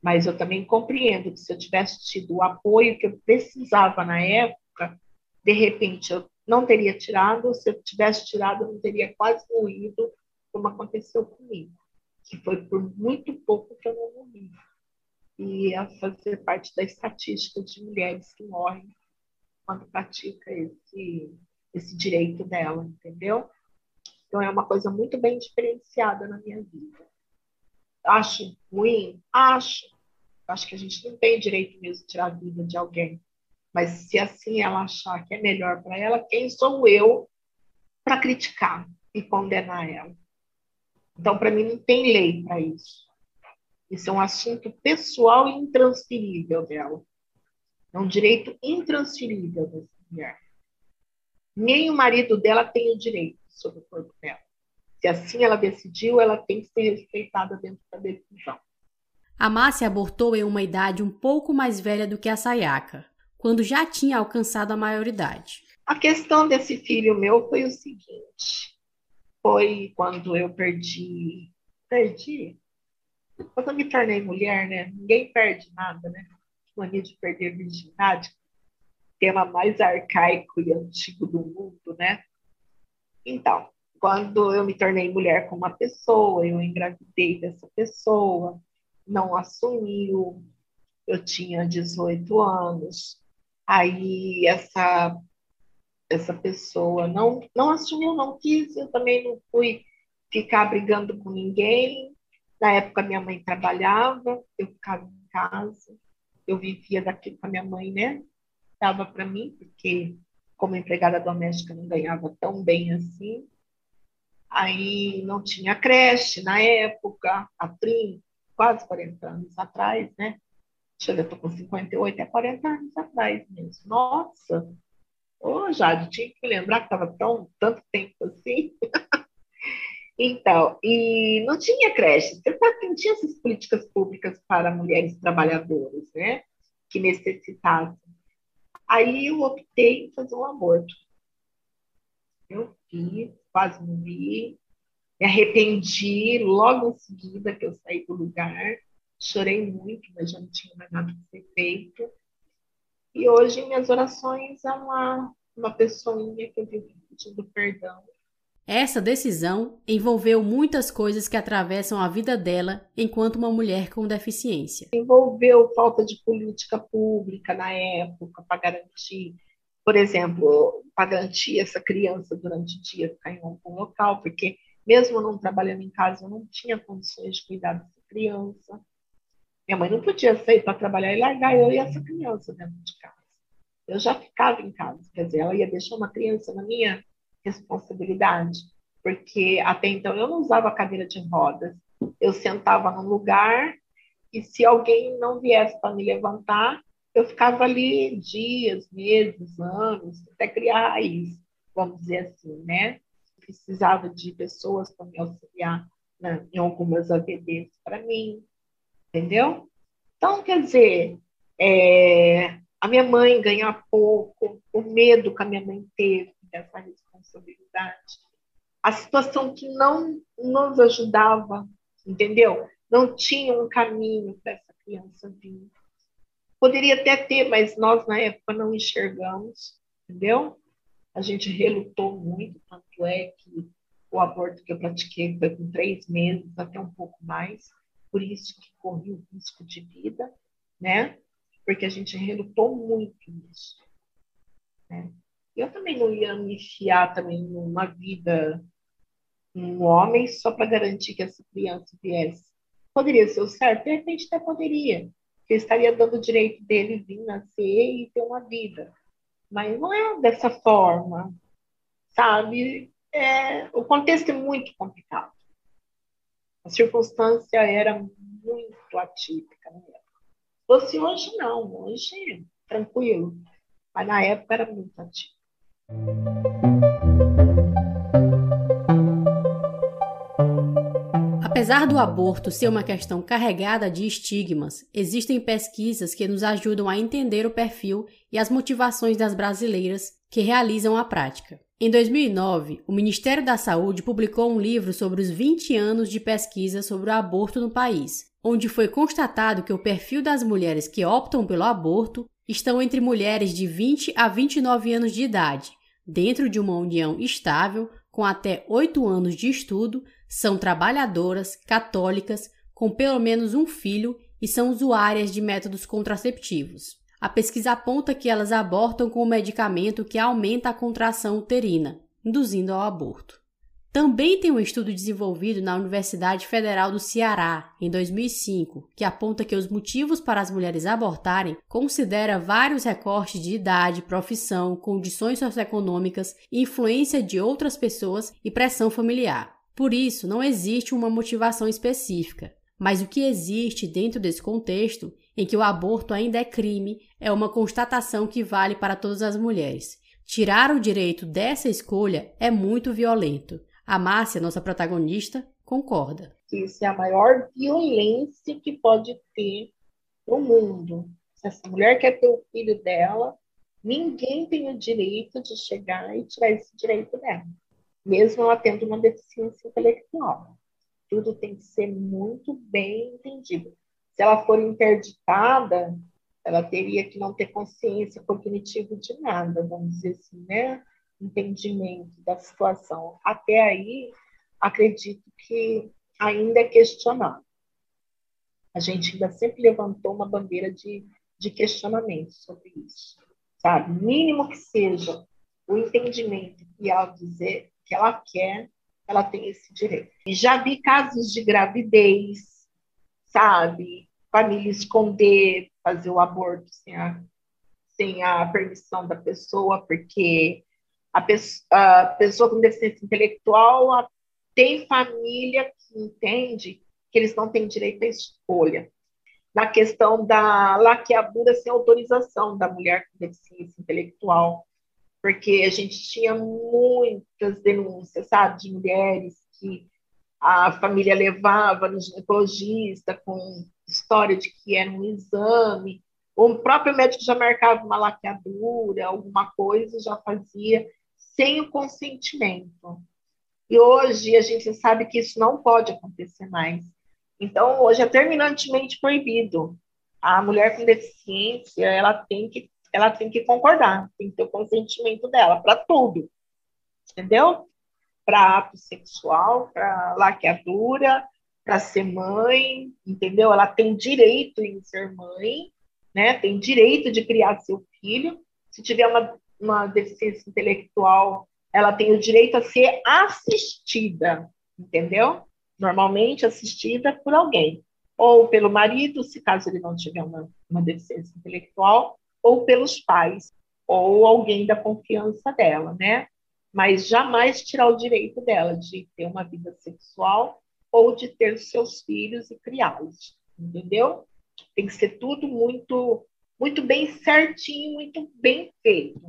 Mas eu também compreendo que se eu tivesse tido o apoio que eu precisava na época, de repente eu não teria tirado, se eu tivesse tirado, eu não teria quase morrido como aconteceu comigo, que foi por muito pouco que eu não morri. E a fazer parte da estatística de mulheres que morrem quando pratica esse, esse direito dela, entendeu? Então é uma coisa muito bem diferenciada na minha vida. Acho ruim? Acho. Acho que a gente não tem direito mesmo de tirar a vida de alguém. Mas se assim ela achar que é melhor para ela, quem sou eu para criticar e condenar ela? Então, para mim, não tem lei para isso. Isso é um assunto pessoal e intransferível dela. É um direito intransferível dessa mulher. Nem o marido dela tem o direito sobre o corpo dela. Se assim ela decidiu, ela tem que ser respeitada dentro da decisão. A Márcia abortou em uma idade um pouco mais velha do que a Sayaka, quando já tinha alcançado a maioridade. A questão desse filho meu foi o seguinte: foi quando eu perdi. Perdi? Quando eu me tornei mulher, né? Ninguém perde nada, né? Mania de perder virgindade, tema mais arcaico e antigo do mundo, né? Então, quando eu me tornei mulher com uma pessoa, eu engravidei dessa pessoa, não assumiu, eu tinha 18 anos, aí essa essa pessoa não, não assumiu, não quis, eu também não fui ficar brigando com ninguém. Na época, minha mãe trabalhava, eu ficava em casa, eu vivia daquilo com a minha mãe, né? Dava para mim, porque como empregada doméstica não ganhava tão bem assim. Aí não tinha creche na época, há 30, quase 40 anos atrás, né? Deixa eu ver, tô com 58, é 40 anos atrás mesmo. Nossa, Oh, Jade, tinha que lembrar que estava tão tanto tempo assim. então, e não tinha creche. Você sabe não tinha essas políticas públicas para mulheres trabalhadoras, né? Que necessitassem. Aí eu optei em fazer um aborto. Eu fiz, quase morri. Me arrependi logo em seguida que eu saí do lugar. Chorei muito, mas já não tinha mais nada a ser feito. E hoje, minhas orações, é uma, uma pessoinha que eu vivo pedindo perdão. Essa decisão envolveu muitas coisas que atravessam a vida dela enquanto uma mulher com deficiência. Envolveu falta de política pública na época para garantir, por exemplo, para garantir essa criança durante o dia ficar em algum local, porque mesmo não trabalhando em casa, eu não tinha condições de cuidar dessa criança. Minha mãe não podia sair para trabalhar e largar eu e essa criança dentro de casa. Eu já ficava em casa, quer dizer, ela ia deixar uma criança na minha responsabilidade, porque até então eu não usava cadeira de rodas. Eu sentava num lugar e se alguém não viesse para me levantar, eu ficava ali dias, meses, anos, até criar raiz, vamos dizer assim, né? Precisava de pessoas para me auxiliar em algumas AVDs para mim, entendeu? Então, quer dizer, é, a minha mãe ganhar pouco, o medo que a minha mãe teve dessa responsabilidade, a situação que não nos ajudava, entendeu? Não tinha um caminho para essa criança vir. Poderia até ter, mas nós na época não enxergamos, entendeu? A gente relutou muito, tanto é que o aborto que eu pratiquei foi com três meses, até um pouco mais, por isso que corri o risco de vida, né? Porque a gente relutou muito nisso. Né? Eu também não ia me fiar também numa vida um homem só para garantir que essa criança viesse. Poderia ser o certo? De repente até poderia. Porque estaria dando o direito dele vir nascer e ter uma vida. Mas não é dessa forma, sabe? É, o contexto é muito complicado. A circunstância era muito atípica época. Fosse hoje, não. Hoje, tranquilo. Mas na época era muito atípico. Apesar do aborto ser uma questão carregada de estigmas, existem pesquisas que nos ajudam a entender o perfil e as motivações das brasileiras que realizam a prática. Em 2009, o Ministério da Saúde publicou um livro sobre os 20 anos de pesquisa sobre o aborto no país, onde foi constatado que o perfil das mulheres que optam pelo aborto estão entre mulheres de 20 a 29 anos de idade, dentro de uma união estável, com até 8 anos de estudo, são trabalhadoras, católicas, com pelo menos um filho e são usuárias de métodos contraceptivos. A pesquisa aponta que elas abortam com o medicamento que aumenta a contração uterina, induzindo ao aborto. Também tem um estudo desenvolvido na Universidade Federal do Ceará, em 2005, que aponta que os motivos para as mulheres abortarem considera vários recortes de idade, profissão, condições socioeconômicas, influência de outras pessoas e pressão familiar. Por isso, não existe uma motivação específica, mas o que existe dentro desse contexto, em que o aborto ainda é crime, é uma constatação que vale para todas as mulheres. Tirar o direito dessa escolha é muito violento. A Márcia, nossa protagonista, concorda. Isso é a maior violência que pode ter no mundo. Se essa mulher quer ter o filho dela, ninguém tem o direito de chegar e tirar esse direito dela, mesmo ela tendo uma deficiência intelectual tudo tem que ser muito bem entendido. Se ela for interditada, ela teria que não ter consciência cognitiva de nada, vamos dizer assim, né? Entendimento da situação. Até aí, acredito que ainda é questionável. A gente ainda sempre levantou uma bandeira de, de questionamento sobre isso, sabe? Mínimo que seja o entendimento que ela dizer que ela quer ela tem esse direito. E já vi casos de gravidez, sabe? Família esconder, fazer o aborto sem a, sem a permissão da pessoa, porque a pessoa, a pessoa com deficiência intelectual tem família que entende que eles não têm direito à escolha. Na questão da laqueadura sem autorização da mulher com deficiência intelectual, porque a gente tinha muitas denúncias, sabe, de mulheres que a família levava no ginecologista com história de que era um exame, ou o próprio médico já marcava uma laqueadura, alguma coisa, já fazia sem o consentimento. E hoje a gente sabe que isso não pode acontecer mais. Então, hoje é terminantemente proibido. A mulher com deficiência, ela tem que ela tem que concordar, tem que ter o consentimento dela para tudo, entendeu? Para ato sexual, para laqueadura, para ser mãe, entendeu? Ela tem direito em ser mãe, né? Tem direito de criar seu filho. Se tiver uma, uma deficiência intelectual, ela tem o direito a ser assistida, entendeu? Normalmente assistida por alguém, ou pelo marido, se caso ele não tiver uma, uma deficiência intelectual, ou pelos pais, ou alguém da confiança dela, né? Mas jamais tirar o direito dela de ter uma vida sexual ou de ter seus filhos e criá-los, entendeu? Tem que ser tudo muito, muito bem certinho, muito bem feito,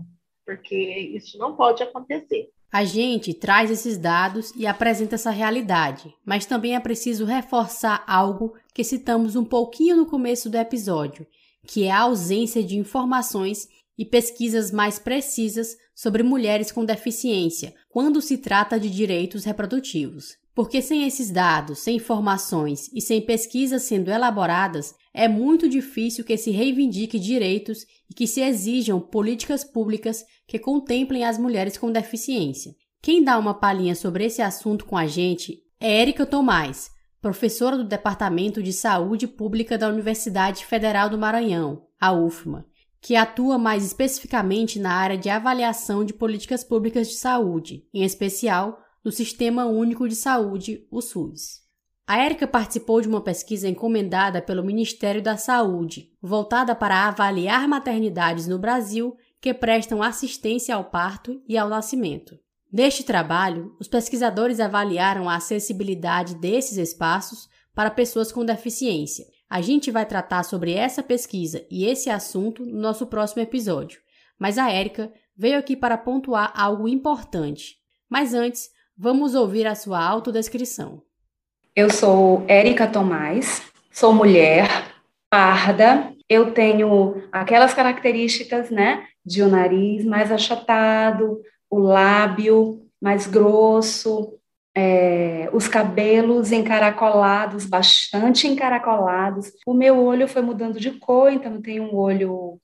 porque isso não pode acontecer. A gente traz esses dados e apresenta essa realidade, mas também é preciso reforçar algo que citamos um pouquinho no começo do episódio, que é a ausência de informações e pesquisas mais precisas sobre mulheres com deficiência quando se trata de direitos reprodutivos. Porque sem esses dados, sem informações e sem pesquisas sendo elaboradas, é muito difícil que se reivindique direitos e que se exijam políticas públicas que contemplem as mulheres com deficiência. Quem dá uma palhinha sobre esse assunto com a gente é Érica Tomás, professora do Departamento de Saúde Pública da Universidade Federal do Maranhão, a UFMA, que atua mais especificamente na área de avaliação de políticas públicas de saúde, em especial no Sistema Único de Saúde, o SUS. A Érica participou de uma pesquisa encomendada pelo Ministério da Saúde, voltada para avaliar maternidades no Brasil que prestam assistência ao parto e ao nascimento. Neste trabalho, os pesquisadores avaliaram a acessibilidade desses espaços para pessoas com deficiência. A gente vai tratar sobre essa pesquisa e esse assunto no nosso próximo episódio, mas a Érica veio aqui para pontuar algo importante. Mas antes, vamos ouvir a sua autodescrição. Eu sou Érica Tomás, sou mulher, parda, eu tenho aquelas características, né, de um nariz mais achatado, o lábio mais grosso, é, os cabelos encaracolados, bastante encaracolados. O meu olho foi mudando de cor, então eu tenho um olho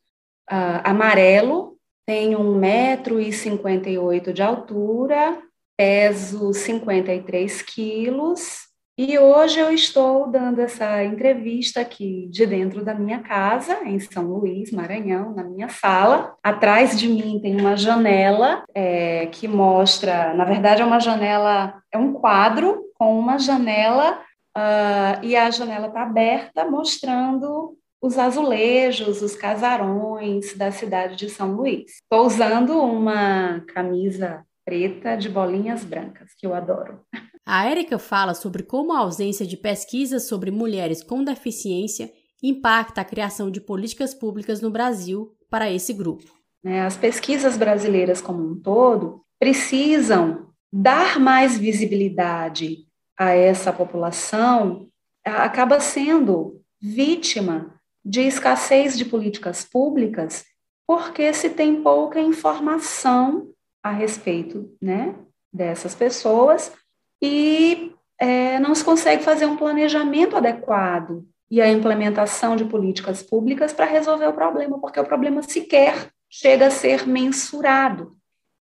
uh, amarelo, tenho 1,58m de altura, peso 53 quilos e hoje eu estou dando essa entrevista aqui de dentro da minha casa, em São Luís, Maranhão, na minha sala. Atrás de mim tem uma janela é, que mostra, na verdade, é uma janela, é um quadro com uma janela uh, e a janela está aberta, mostrando os azulejos, os casarões da cidade de São Luís. Estou usando uma camisa preta de bolinhas brancas, que eu adoro. A Érica fala sobre como a ausência de pesquisas sobre mulheres com deficiência impacta a criação de políticas públicas no Brasil para esse grupo. Né, as pesquisas brasileiras como um todo precisam dar mais visibilidade a essa população, acaba sendo vítima de escassez de políticas públicas porque se tem pouca informação a respeito né, dessas pessoas e é, não se consegue fazer um planejamento adequado e a implementação de políticas públicas para resolver o problema, porque o problema sequer chega a ser mensurado.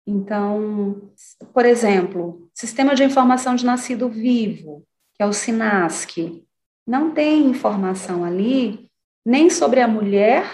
Então, por exemplo, Sistema de Informação de Nascido Vivo, que é o SINASC, não tem informação ali nem sobre a mulher,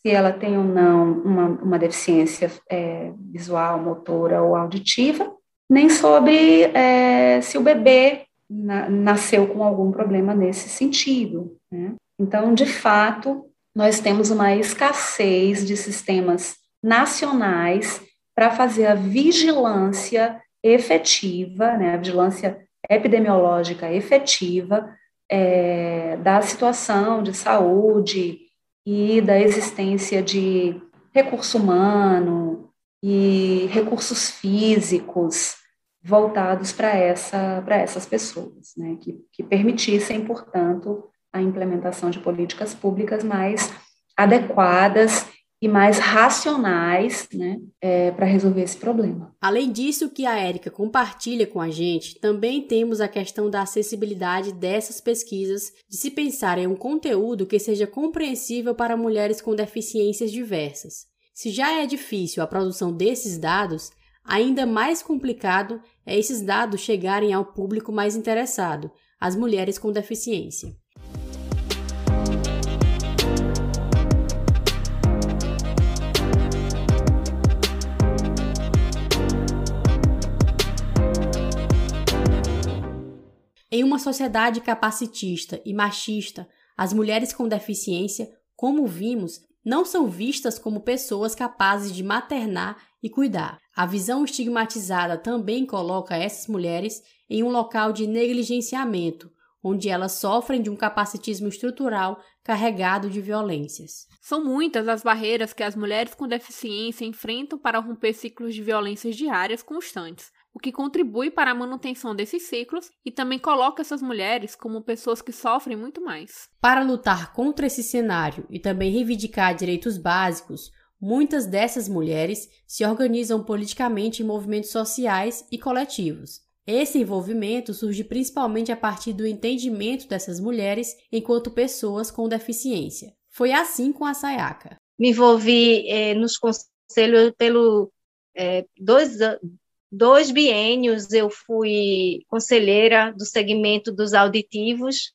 se ela tem ou não uma, uma deficiência é, visual, motora ou auditiva, nem sobre é, se o bebê na, nasceu com algum problema nesse sentido. Né? Então, de fato, nós temos uma escassez de sistemas nacionais para fazer a vigilância efetiva, né, a vigilância epidemiológica efetiva é, da situação de saúde e da existência de recurso humano e recursos físicos voltados para essa, essas pessoas, né, que, que permitissem, portanto, a implementação de políticas públicas mais adequadas e mais racionais né, é, para resolver esse problema. Além disso, que a Érica compartilha com a gente, também temos a questão da acessibilidade dessas pesquisas, de se pensar em um conteúdo que seja compreensível para mulheres com deficiências diversas. Se já é difícil a produção desses dados, Ainda mais complicado é esses dados chegarem ao público mais interessado, as mulheres com deficiência. Em uma sociedade capacitista e machista, as mulheres com deficiência, como vimos, não são vistas como pessoas capazes de maternar e cuidar. A visão estigmatizada também coloca essas mulheres em um local de negligenciamento, onde elas sofrem de um capacitismo estrutural carregado de violências. São muitas as barreiras que as mulheres com deficiência enfrentam para romper ciclos de violências diárias constantes, o que contribui para a manutenção desses ciclos e também coloca essas mulheres como pessoas que sofrem muito mais. Para lutar contra esse cenário e também reivindicar direitos básicos, muitas dessas mulheres se organizam politicamente em movimentos sociais e coletivos. Esse envolvimento surge principalmente a partir do entendimento dessas mulheres enquanto pessoas com deficiência. Foi assim com a Sayaka. Me envolvi eh, nos conselhos pelo eh, dois, dois biênios. Eu fui conselheira do segmento dos auditivos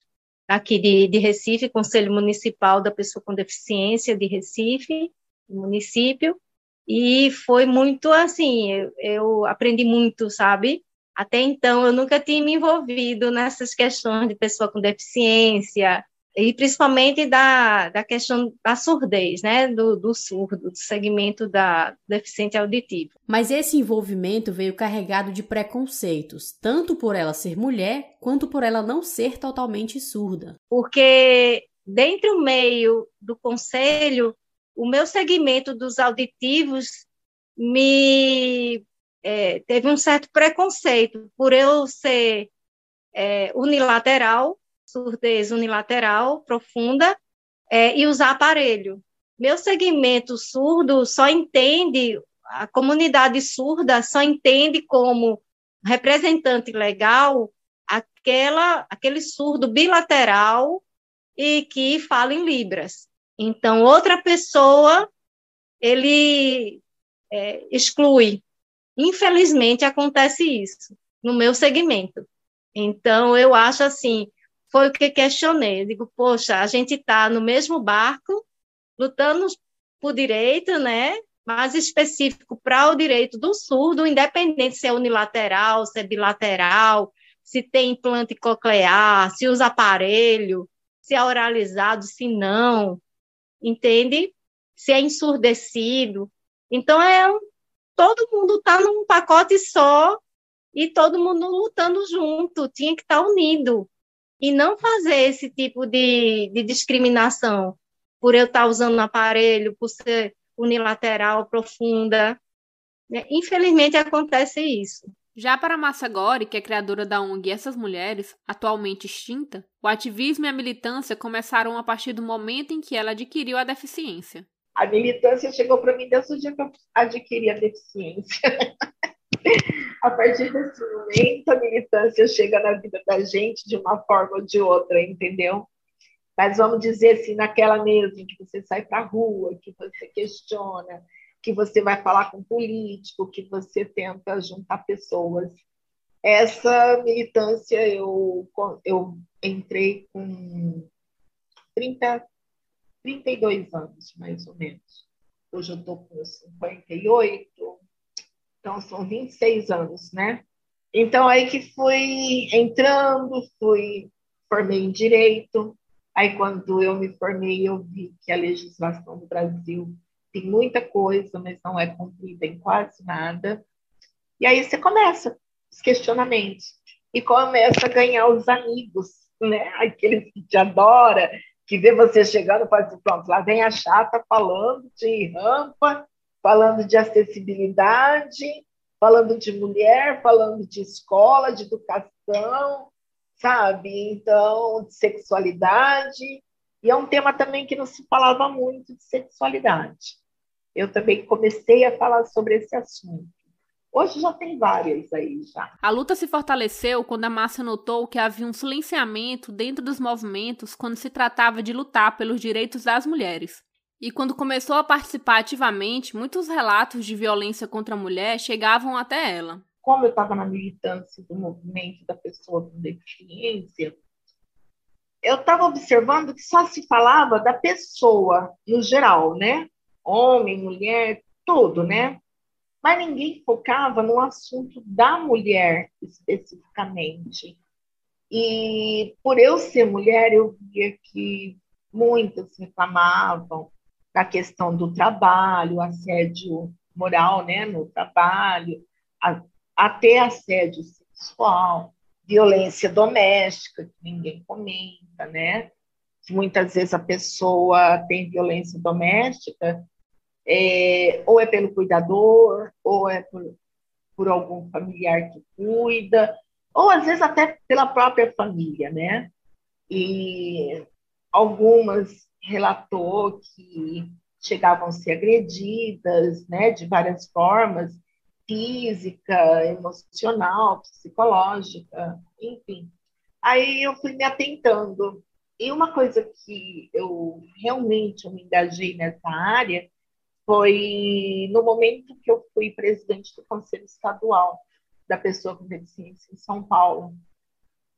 aqui de, de Recife, Conselho Municipal da Pessoa com Deficiência de Recife, município. E foi muito assim, eu, eu aprendi muito, sabe? Até então, eu nunca tinha me envolvido nessas questões de pessoa com deficiência, e principalmente da, da questão da surdez, né, do, do surdo, do segmento da deficiente auditivo. Mas esse envolvimento veio carregado de preconceitos, tanto por ela ser mulher, quanto por ela não ser totalmente surda. Porque dentro do meio do conselho, o meu segmento dos auditivos me é, teve um certo preconceito por eu ser é, unilateral, surdez unilateral profunda, é, e usar aparelho. Meu segmento surdo só entende, a comunidade surda só entende como representante legal aquela, aquele surdo bilateral e que fala em libras. Então, outra pessoa, ele é, exclui Infelizmente, acontece isso no meu segmento. Então, eu acho assim, foi o que questionei. Eu digo, poxa, a gente está no mesmo barco, lutando por direito, né? Mais específico para o direito do surdo, independente se é unilateral, se é bilateral, se tem implante coclear, se usa aparelho, se é oralizado, se não, entende? Se é ensurdecido. Então, é um todo mundo está num pacote só e todo mundo lutando junto, tinha que estar tá unido. E não fazer esse tipo de, de discriminação por eu estar tá usando um aparelho, por ser unilateral, profunda. Né? Infelizmente acontece isso. Já para Massa Gore, que é criadora da ONG Essas Mulheres, atualmente extinta, o ativismo e a militância começaram a partir do momento em que ela adquiriu a deficiência. A militância chegou para mim desde o dia que eu adquiri a deficiência. a partir desse momento, a militância chega na vida da gente de uma forma ou de outra, entendeu? Mas vamos dizer assim, naquela mesmo que você sai para a rua, que você questiona, que você vai falar com político, que você tenta juntar pessoas. Essa militância eu, eu entrei com 30, 32 anos, mais ou menos. Hoje eu estou com 58, então são 26 anos, né? Então, aí que fui entrando, fui, formei em Direito. Aí, quando eu me formei, eu vi que a legislação do Brasil tem muita coisa, mas não é cumprida em quase nada. E aí você começa os questionamentos e começa a ganhar os amigos, né? Aqueles que te adoram, que vê você chegando e fala assim, pronto, lá vem a chata falando de rampa, falando de acessibilidade, falando de mulher, falando de escola, de educação, sabe? Então, de sexualidade. E é um tema também que não se falava muito de sexualidade. Eu também comecei a falar sobre esse assunto. Hoje já tem várias aí já. A luta se fortaleceu quando a massa notou que havia um silenciamento dentro dos movimentos quando se tratava de lutar pelos direitos das mulheres. E quando começou a participar ativamente, muitos relatos de violência contra a mulher chegavam até ela. Como eu estava na militância do movimento da pessoa com deficiência, eu estava observando que só se falava da pessoa no geral, né? Homem, mulher, tudo, né? mas ninguém focava no assunto da mulher especificamente. E por eu ser mulher, eu via que muitas reclamavam da questão do trabalho, assédio moral né, no trabalho, a, até assédio sexual. violência doméstica, que ninguém comenta, né? Muitas vezes a pessoa tem violência doméstica, é, ou é pelo cuidador, ou é por, por algum familiar que cuida, ou às vezes até pela própria família, né? E algumas relatou que chegavam a ser agredidas, né, de várias formas, física, emocional, psicológica, enfim. Aí eu fui me atentando. E uma coisa que eu realmente me engajei nessa área foi no momento que eu fui presidente do Conselho Estadual da Pessoa com Deficiência em São Paulo.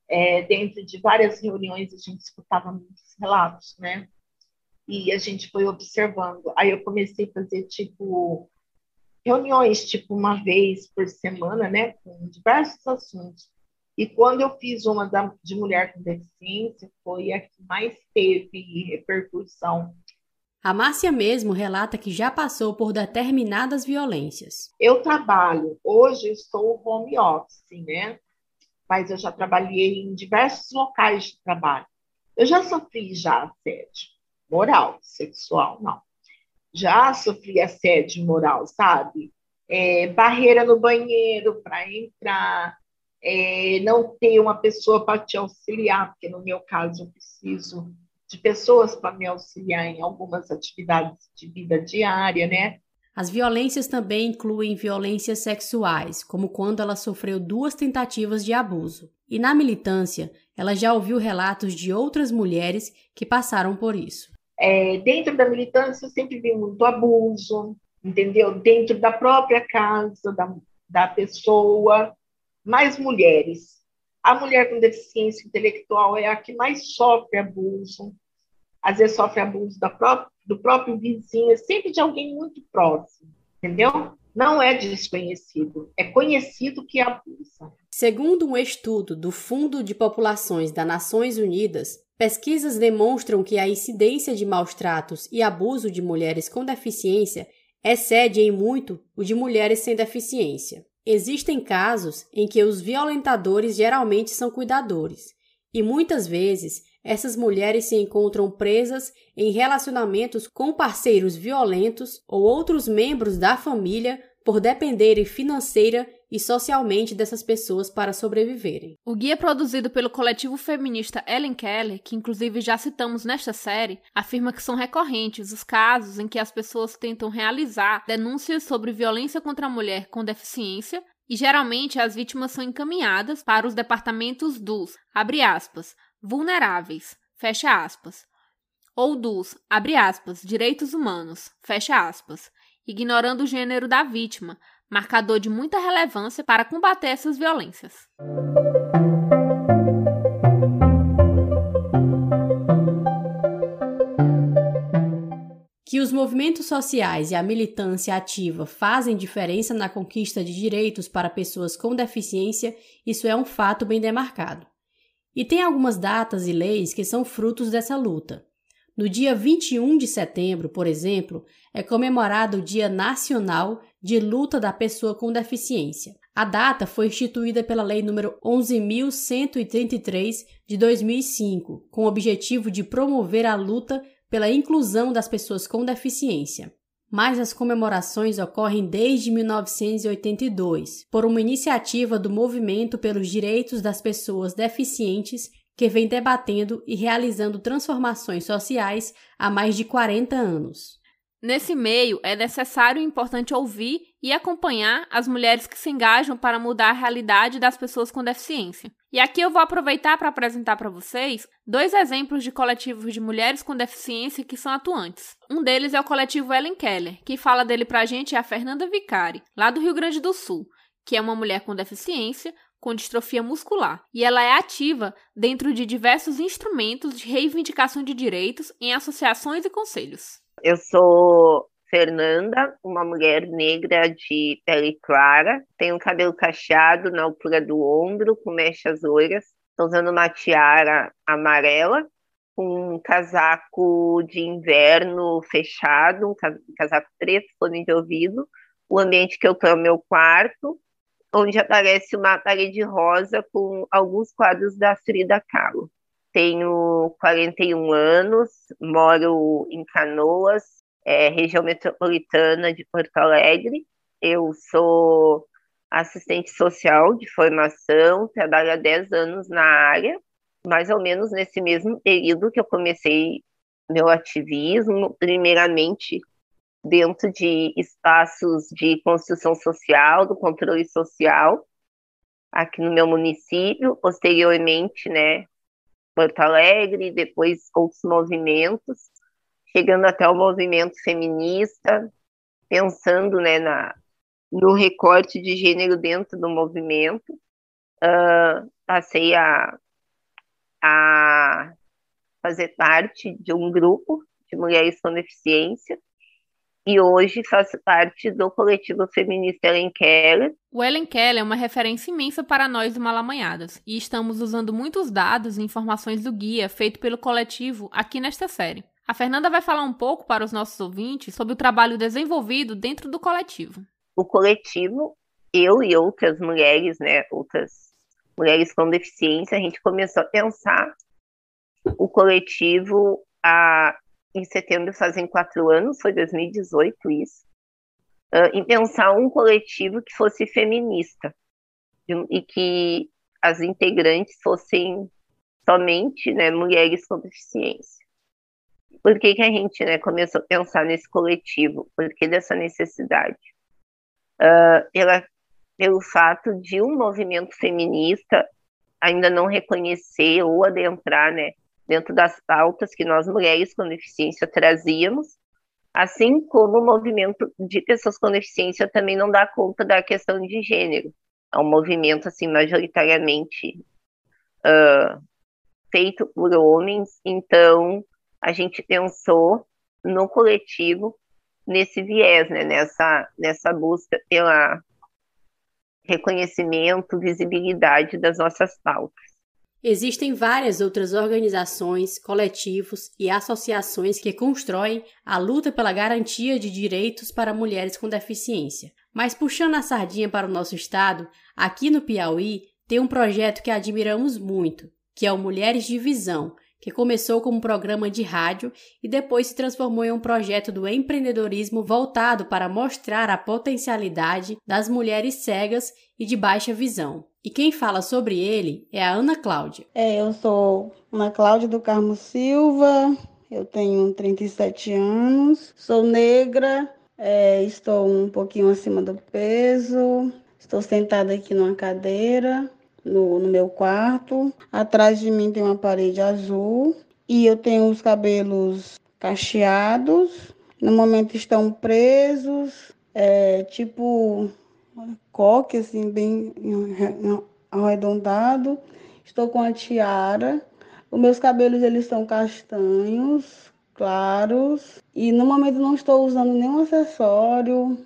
É, dentro de várias reuniões, a gente escutava muitos relatos, né? E a gente foi observando. Aí eu comecei a fazer, tipo, reuniões, tipo, uma vez por semana, né? Com diversos assuntos. E quando eu fiz uma da, de mulher com deficiência, foi a que mais teve repercussão a Márcia mesmo relata que já passou por determinadas violências. Eu trabalho, hoje estou home office, né? Mas eu já trabalhei em diversos locais de trabalho. Eu já sofri já assédio moral, sexual, não. Já sofri assédio moral, sabe? É, barreira no banheiro para entrar, é, não ter uma pessoa para te auxiliar, porque no meu caso eu preciso de pessoas para me auxiliar em algumas atividades de vida diária, né? As violências também incluem violências sexuais, como quando ela sofreu duas tentativas de abuso. E na militância, ela já ouviu relatos de outras mulheres que passaram por isso. É, dentro da militância, eu sempre vi muito abuso, entendeu? Dentro da própria casa, da, da pessoa, mais mulheres. A mulher com deficiência intelectual é a que mais sofre abuso, às vezes sofre abuso própria, do próprio vizinho, é sempre de alguém muito próximo, entendeu? Não é desconhecido, é conhecido que abusa. Segundo um estudo do Fundo de Populações das Nações Unidas, pesquisas demonstram que a incidência de maus tratos e abuso de mulheres com deficiência excede em muito o de mulheres sem deficiência. Existem casos em que os violentadores geralmente são cuidadores, e muitas vezes essas mulheres se encontram presas em relacionamentos com parceiros violentos ou outros membros da família por dependerem financeira e socialmente dessas pessoas para sobreviverem. O guia produzido pelo coletivo feminista Ellen Keller, que inclusive já citamos nesta série, afirma que são recorrentes os casos em que as pessoas tentam realizar denúncias sobre violência contra a mulher com deficiência e geralmente as vítimas são encaminhadas para os departamentos dos, abre aspas, vulneráveis, fecha aspas, ou dos, abre aspas, direitos humanos, fecha aspas, ignorando o gênero da vítima, marcador de muita relevância para combater essas violências. Que os movimentos sociais e a militância ativa fazem diferença na conquista de direitos para pessoas com deficiência, isso é um fato bem demarcado. E tem algumas datas e leis que são frutos dessa luta. No dia 21 de setembro, por exemplo, é comemorado o Dia Nacional de Luta da Pessoa com Deficiência. A data foi instituída pela Lei nº 11.133 de 2005, com o objetivo de promover a luta pela inclusão das pessoas com deficiência mas as comemorações ocorrem desde 1982, por uma iniciativa do Movimento pelos Direitos das Pessoas Deficientes, que vem debatendo e realizando transformações sociais há mais de 40 anos. Nesse meio, é necessário e importante ouvir e acompanhar as mulheres que se engajam para mudar a realidade das pessoas com deficiência. E aqui eu vou aproveitar para apresentar para vocês dois exemplos de coletivos de mulheres com deficiência que são atuantes. Um deles é o coletivo Ellen Keller. Quem fala dele para a gente é a Fernanda Vicari, lá do Rio Grande do Sul, que é uma mulher com deficiência, com distrofia muscular, e ela é ativa dentro de diversos instrumentos de reivindicação de direitos em associações e conselhos. Eu sou Fernanda, uma mulher negra de pele clara, tenho cabelo cacheado na altura do ombro, com mechas loiras, estou usando uma tiara amarela, um casaco de inverno fechado, um casaco preto, fone de ouvido. O ambiente que eu estou é o meu quarto, onde aparece uma parede rosa com alguns quadros da Frida Kahlo. Tenho 41 anos, moro em Canoas, é, região metropolitana de Porto Alegre. Eu sou assistente social de formação, trabalho há 10 anos na área, mais ou menos nesse mesmo período que eu comecei meu ativismo, primeiramente dentro de espaços de construção social, do controle social, aqui no meu município, posteriormente, né, Porto Alegre, depois outros movimentos, chegando até o movimento feminista, pensando, né, na, no recorte de gênero dentro do movimento, uh, passei a, a fazer parte de um grupo de mulheres com deficiência, e hoje faço parte do coletivo feminista Ellen Keller. O Ellen Keller é uma referência imensa para nós do Malamanhadas, e estamos usando muitos dados e informações do guia feito pelo coletivo aqui nesta série. A Fernanda vai falar um pouco para os nossos ouvintes sobre o trabalho desenvolvido dentro do coletivo. O coletivo, eu e outras mulheres, né, outras mulheres com deficiência, a gente começou a pensar o coletivo a em setembro fazem quatro anos, foi 2018 isso, uh, em pensar um coletivo que fosse feminista e que as integrantes fossem somente né, mulheres com deficiência. Por que, que a gente né, começou a pensar nesse coletivo? Por que dessa necessidade? Uh, pela, pelo fato de um movimento feminista ainda não reconhecer ou adentrar né, dentro das pautas que nós mulheres com deficiência trazíamos, assim como o movimento de pessoas com deficiência também não dá conta da questão de gênero. É um movimento assim majoritariamente uh, feito por homens, então a gente pensou no coletivo nesse viés, né, nessa, nessa busca pela reconhecimento, visibilidade das nossas pautas. Existem várias outras organizações, coletivos e associações que constroem a luta pela garantia de direitos para mulheres com deficiência. Mas puxando a sardinha para o nosso estado, aqui no Piauí tem um projeto que admiramos muito, que é o Mulheres de Visão, que começou como um programa de rádio e depois se transformou em um projeto do empreendedorismo voltado para mostrar a potencialidade das mulheres cegas e de baixa visão. E quem fala sobre ele é a Ana Cláudia. É, eu sou Ana Cláudia do Carmo Silva, eu tenho 37 anos, sou negra, é, estou um pouquinho acima do peso, estou sentada aqui numa cadeira, no, no meu quarto. Atrás de mim tem uma parede azul e eu tenho os cabelos cacheados. No momento estão presos, é, tipo coque, assim, bem arredondado. Estou com a tiara. Os meus cabelos eles são castanhos, claros. E no momento não estou usando nenhum acessório.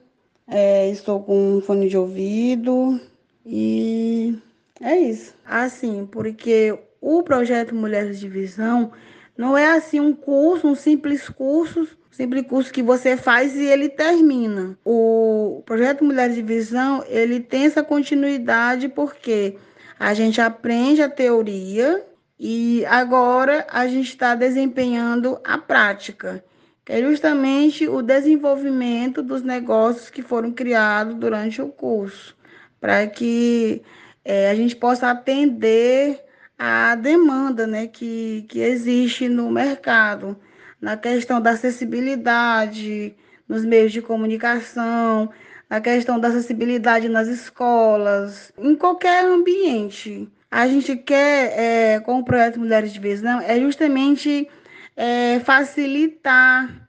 É, estou com um fone de ouvido. E é isso. Assim, porque o projeto Mulheres de Visão não é assim um curso, um simples curso, simples curso que você faz e ele termina. O projeto Mulheres de Visão, ele tem essa continuidade porque a gente aprende a teoria e agora a gente está desempenhando a prática, que é justamente o desenvolvimento dos negócios que foram criados durante o curso, para que é, a gente possa atender a demanda né, que, que existe no mercado, na questão da acessibilidade nos meios de comunicação, na questão da acessibilidade nas escolas, em qualquer ambiente. A gente quer, é, com o projeto Mulheres de Visão, é justamente é, facilitar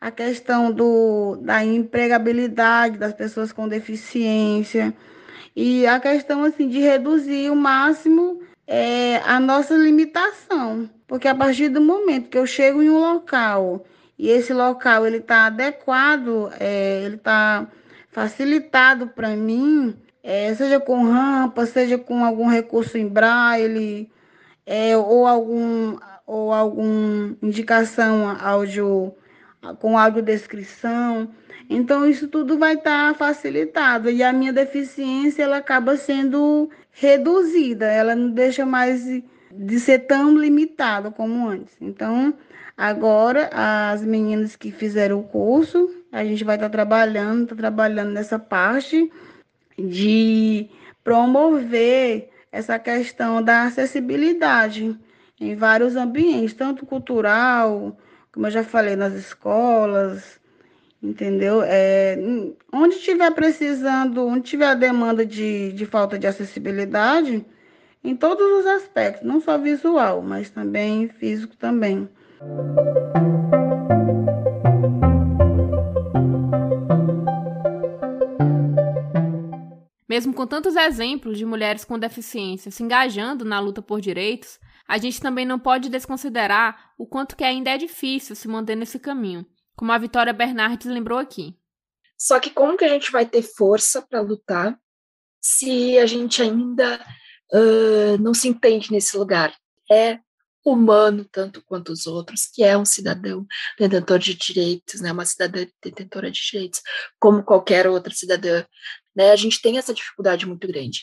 a questão do, da empregabilidade das pessoas com deficiência, e a questão assim de reduzir o máximo é, a nossa limitação, porque a partir do momento que eu chego em um local e esse local ele está adequado, é, ele está facilitado para mim, é, seja com rampa, seja com algum recurso em braille, é, ou algum ou alguma indicação áudio com audiodescrição. Então, isso tudo vai estar tá facilitado. E a minha deficiência, ela acaba sendo reduzida. Ela não deixa mais de ser tão limitada como antes. Então, agora, as meninas que fizeram o curso, a gente vai estar tá trabalhando, tá trabalhando nessa parte de promover essa questão da acessibilidade em vários ambientes, tanto cultural, como eu já falei, nas escolas, entendeu? É, onde estiver precisando, onde tiver demanda de, de falta de acessibilidade, em todos os aspectos, não só visual, mas também físico também. Mesmo com tantos exemplos de mulheres com deficiência se engajando na luta por direitos, a gente também não pode desconsiderar o quanto que ainda é difícil se manter nesse caminho, como a Vitória Bernardes lembrou aqui. Só que como que a gente vai ter força para lutar se a gente ainda uh, não se entende nesse lugar? É humano tanto quanto os outros, que é um cidadão detentor de direitos, né, uma cidadã detentora de direitos, como qualquer outra cidadã né? A gente tem essa dificuldade muito grande.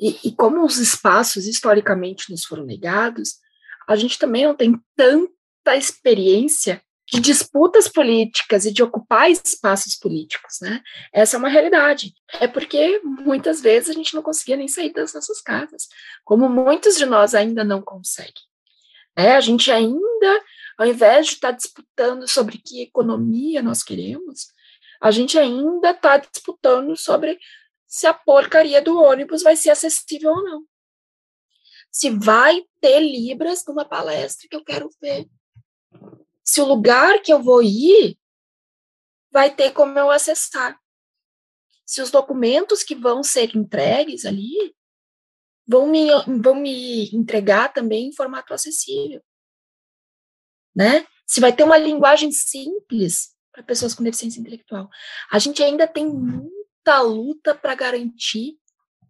E, e como os espaços historicamente nos foram negados, a gente também não tem tanta experiência de disputas políticas e de ocupar espaços políticos, né? Essa é uma realidade. É porque muitas vezes a gente não conseguia nem sair das nossas casas, como muitos de nós ainda não conseguem. É, a gente ainda, ao invés de estar disputando sobre que economia nós queremos, a gente ainda está disputando sobre se a porcaria do ônibus vai ser acessível ou não. Se vai ter Libras numa palestra que eu quero ver. Se o lugar que eu vou ir vai ter como eu acessar. Se os documentos que vão ser entregues ali vão me, vão me entregar também em formato acessível. Né? Se vai ter uma linguagem simples para pessoas com deficiência intelectual. A gente ainda tem muita luta para garantir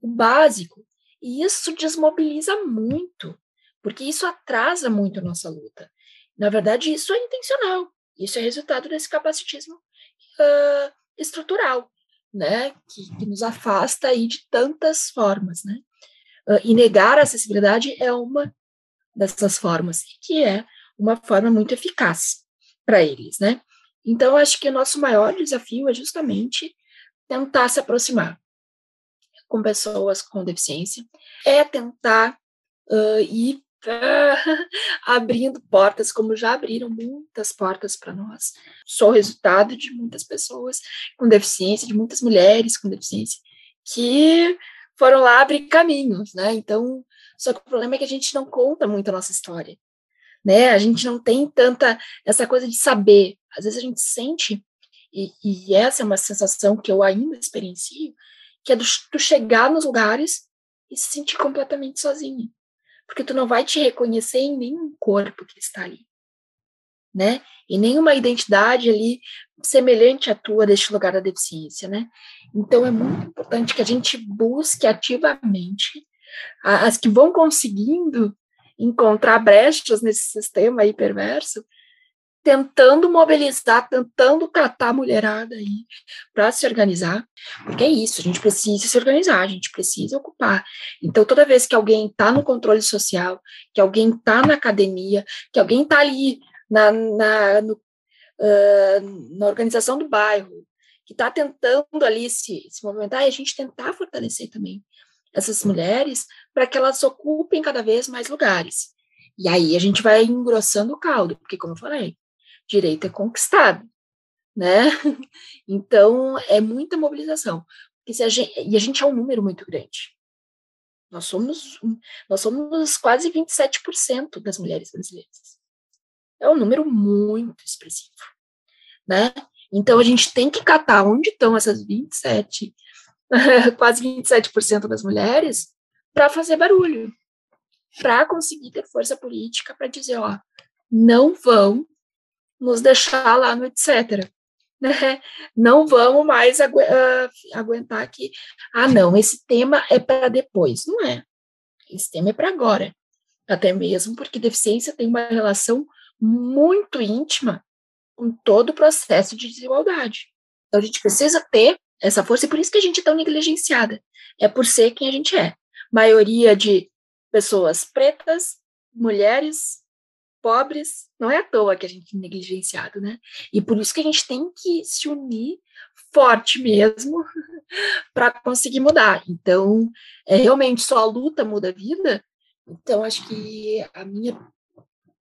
o básico. E isso desmobiliza muito, porque isso atrasa muito a nossa luta. Na verdade, isso é intencional. Isso é resultado desse capacitismo uh, estrutural, né? Que, que, nos afasta aí de tantas formas, né? Uh, e negar a acessibilidade é uma dessas formas, que é uma forma muito eficaz para eles, né? Então, acho que o nosso maior desafio é justamente tentar se aproximar com pessoas com deficiência, é tentar uh, ir abrindo portas, como já abriram muitas portas para nós. Sou resultado de muitas pessoas com deficiência, de muitas mulheres com deficiência, que foram lá abrir caminhos, né? Então, só que o problema é que a gente não conta muito a nossa história né? A gente não tem tanta essa coisa de saber. Às vezes a gente sente, e, e essa é uma sensação que eu ainda experiencio, que é do, tu chegar nos lugares e se sentir completamente sozinha. Porque tu não vai te reconhecer em nenhum corpo que está ali, né? E nenhuma identidade ali semelhante à tua deste lugar da deficiência, né? Então é muito importante que a gente busque ativamente as que vão conseguindo encontrar brechas nesse sistema aí perverso, tentando mobilizar, tentando catar a mulherada aí para se organizar, porque é isso, a gente precisa se organizar, a gente precisa ocupar. Então, toda vez que alguém está no controle social, que alguém está na academia, que alguém está ali na, na, no, uh, na organização do bairro, que está tentando ali se, se movimentar, e a gente tentar fortalecer também essas mulheres para que elas ocupem cada vez mais lugares. E aí a gente vai engrossando o caldo, porque, como eu falei, direito é conquistado, né? Então, é muita mobilização. A gente, e a gente é um número muito grande. Nós somos, nós somos quase 27% das mulheres brasileiras. É um número muito expressivo, né? Então, a gente tem que catar onde estão essas 27, quase 27% das mulheres para fazer barulho, para conseguir ter força política para dizer, ó, não vão nos deixar lá no etc. Né? Não vamos mais agu uh, aguentar que, ah, não, esse tema é para depois. Não é. Esse tema é para agora. Até mesmo porque deficiência tem uma relação muito íntima com todo o processo de desigualdade. Então, a gente precisa ter essa força, e por isso que a gente é tão negligenciada. É por ser quem a gente é. Maioria de pessoas pretas, mulheres, pobres, não é à toa que a gente é negligenciado, né? E por isso que a gente tem que se unir forte mesmo para conseguir mudar. Então, é realmente só a luta muda a vida. Então, acho que a minha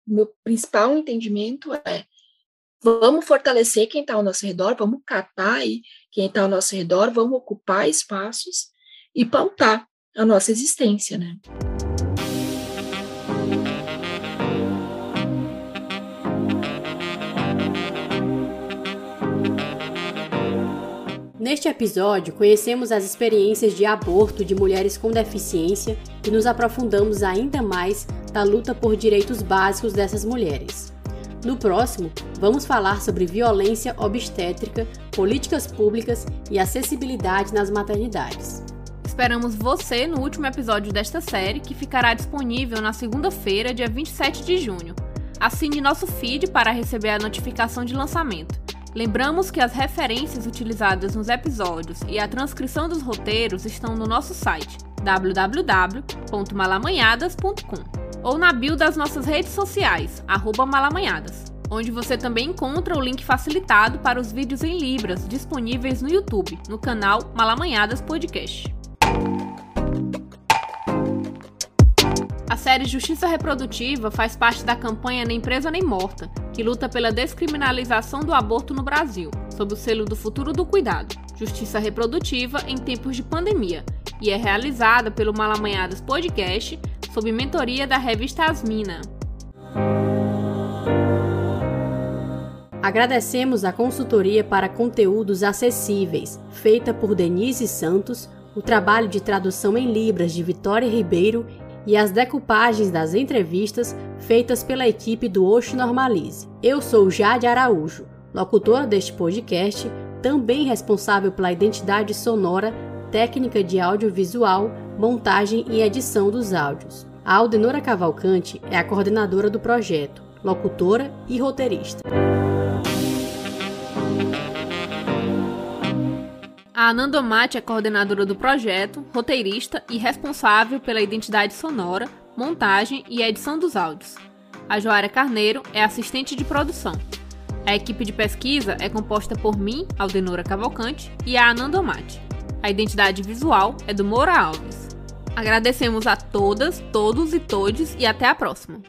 meu principal entendimento é vamos fortalecer quem está ao nosso redor, vamos catar aí quem está ao nosso redor, vamos ocupar espaços e pautar a nossa existência, né? Neste episódio, conhecemos as experiências de aborto de mulheres com deficiência e nos aprofundamos ainda mais na luta por direitos básicos dessas mulheres. No próximo, vamos falar sobre violência obstétrica, políticas públicas e acessibilidade nas maternidades. Esperamos você no último episódio desta série, que ficará disponível na segunda-feira, dia 27 de junho. Assine nosso feed para receber a notificação de lançamento. Lembramos que as referências utilizadas nos episódios e a transcrição dos roteiros estão no nosso site www.malamanhadas.com ou na bio das nossas redes sociais, malamanhadas, onde você também encontra o link facilitado para os vídeos em Libras disponíveis no YouTube, no canal Malamanhadas Podcast. A série Justiça Reprodutiva faz parte da campanha Nem Presa Nem Morta, que luta pela descriminalização do aborto no Brasil, sob o selo do Futuro do Cuidado, Justiça Reprodutiva em tempos de pandemia, e é realizada pelo Malamanhadas Podcast, sob mentoria da revista Asmina. Agradecemos a consultoria para conteúdos acessíveis, feita por Denise Santos, o trabalho de tradução em Libras de Vitória Ribeiro e as decoupagens das entrevistas feitas pela equipe do Oxo Normalize. Eu sou Jade Araújo, locutora deste podcast, também responsável pela identidade sonora, técnica de audiovisual, montagem e edição dos áudios. A Aldenora Cavalcante é a coordenadora do projeto, locutora e roteirista. A Ananda Mate é coordenadora do projeto, roteirista e responsável pela identidade sonora, montagem e edição dos áudios. A Joara Carneiro é assistente de produção. A equipe de pesquisa é composta por mim, Aldenora Cavalcante, e a Ananda Mate. A identidade visual é do Moura Alves. Agradecemos a todas, todos e todes e até a próxima!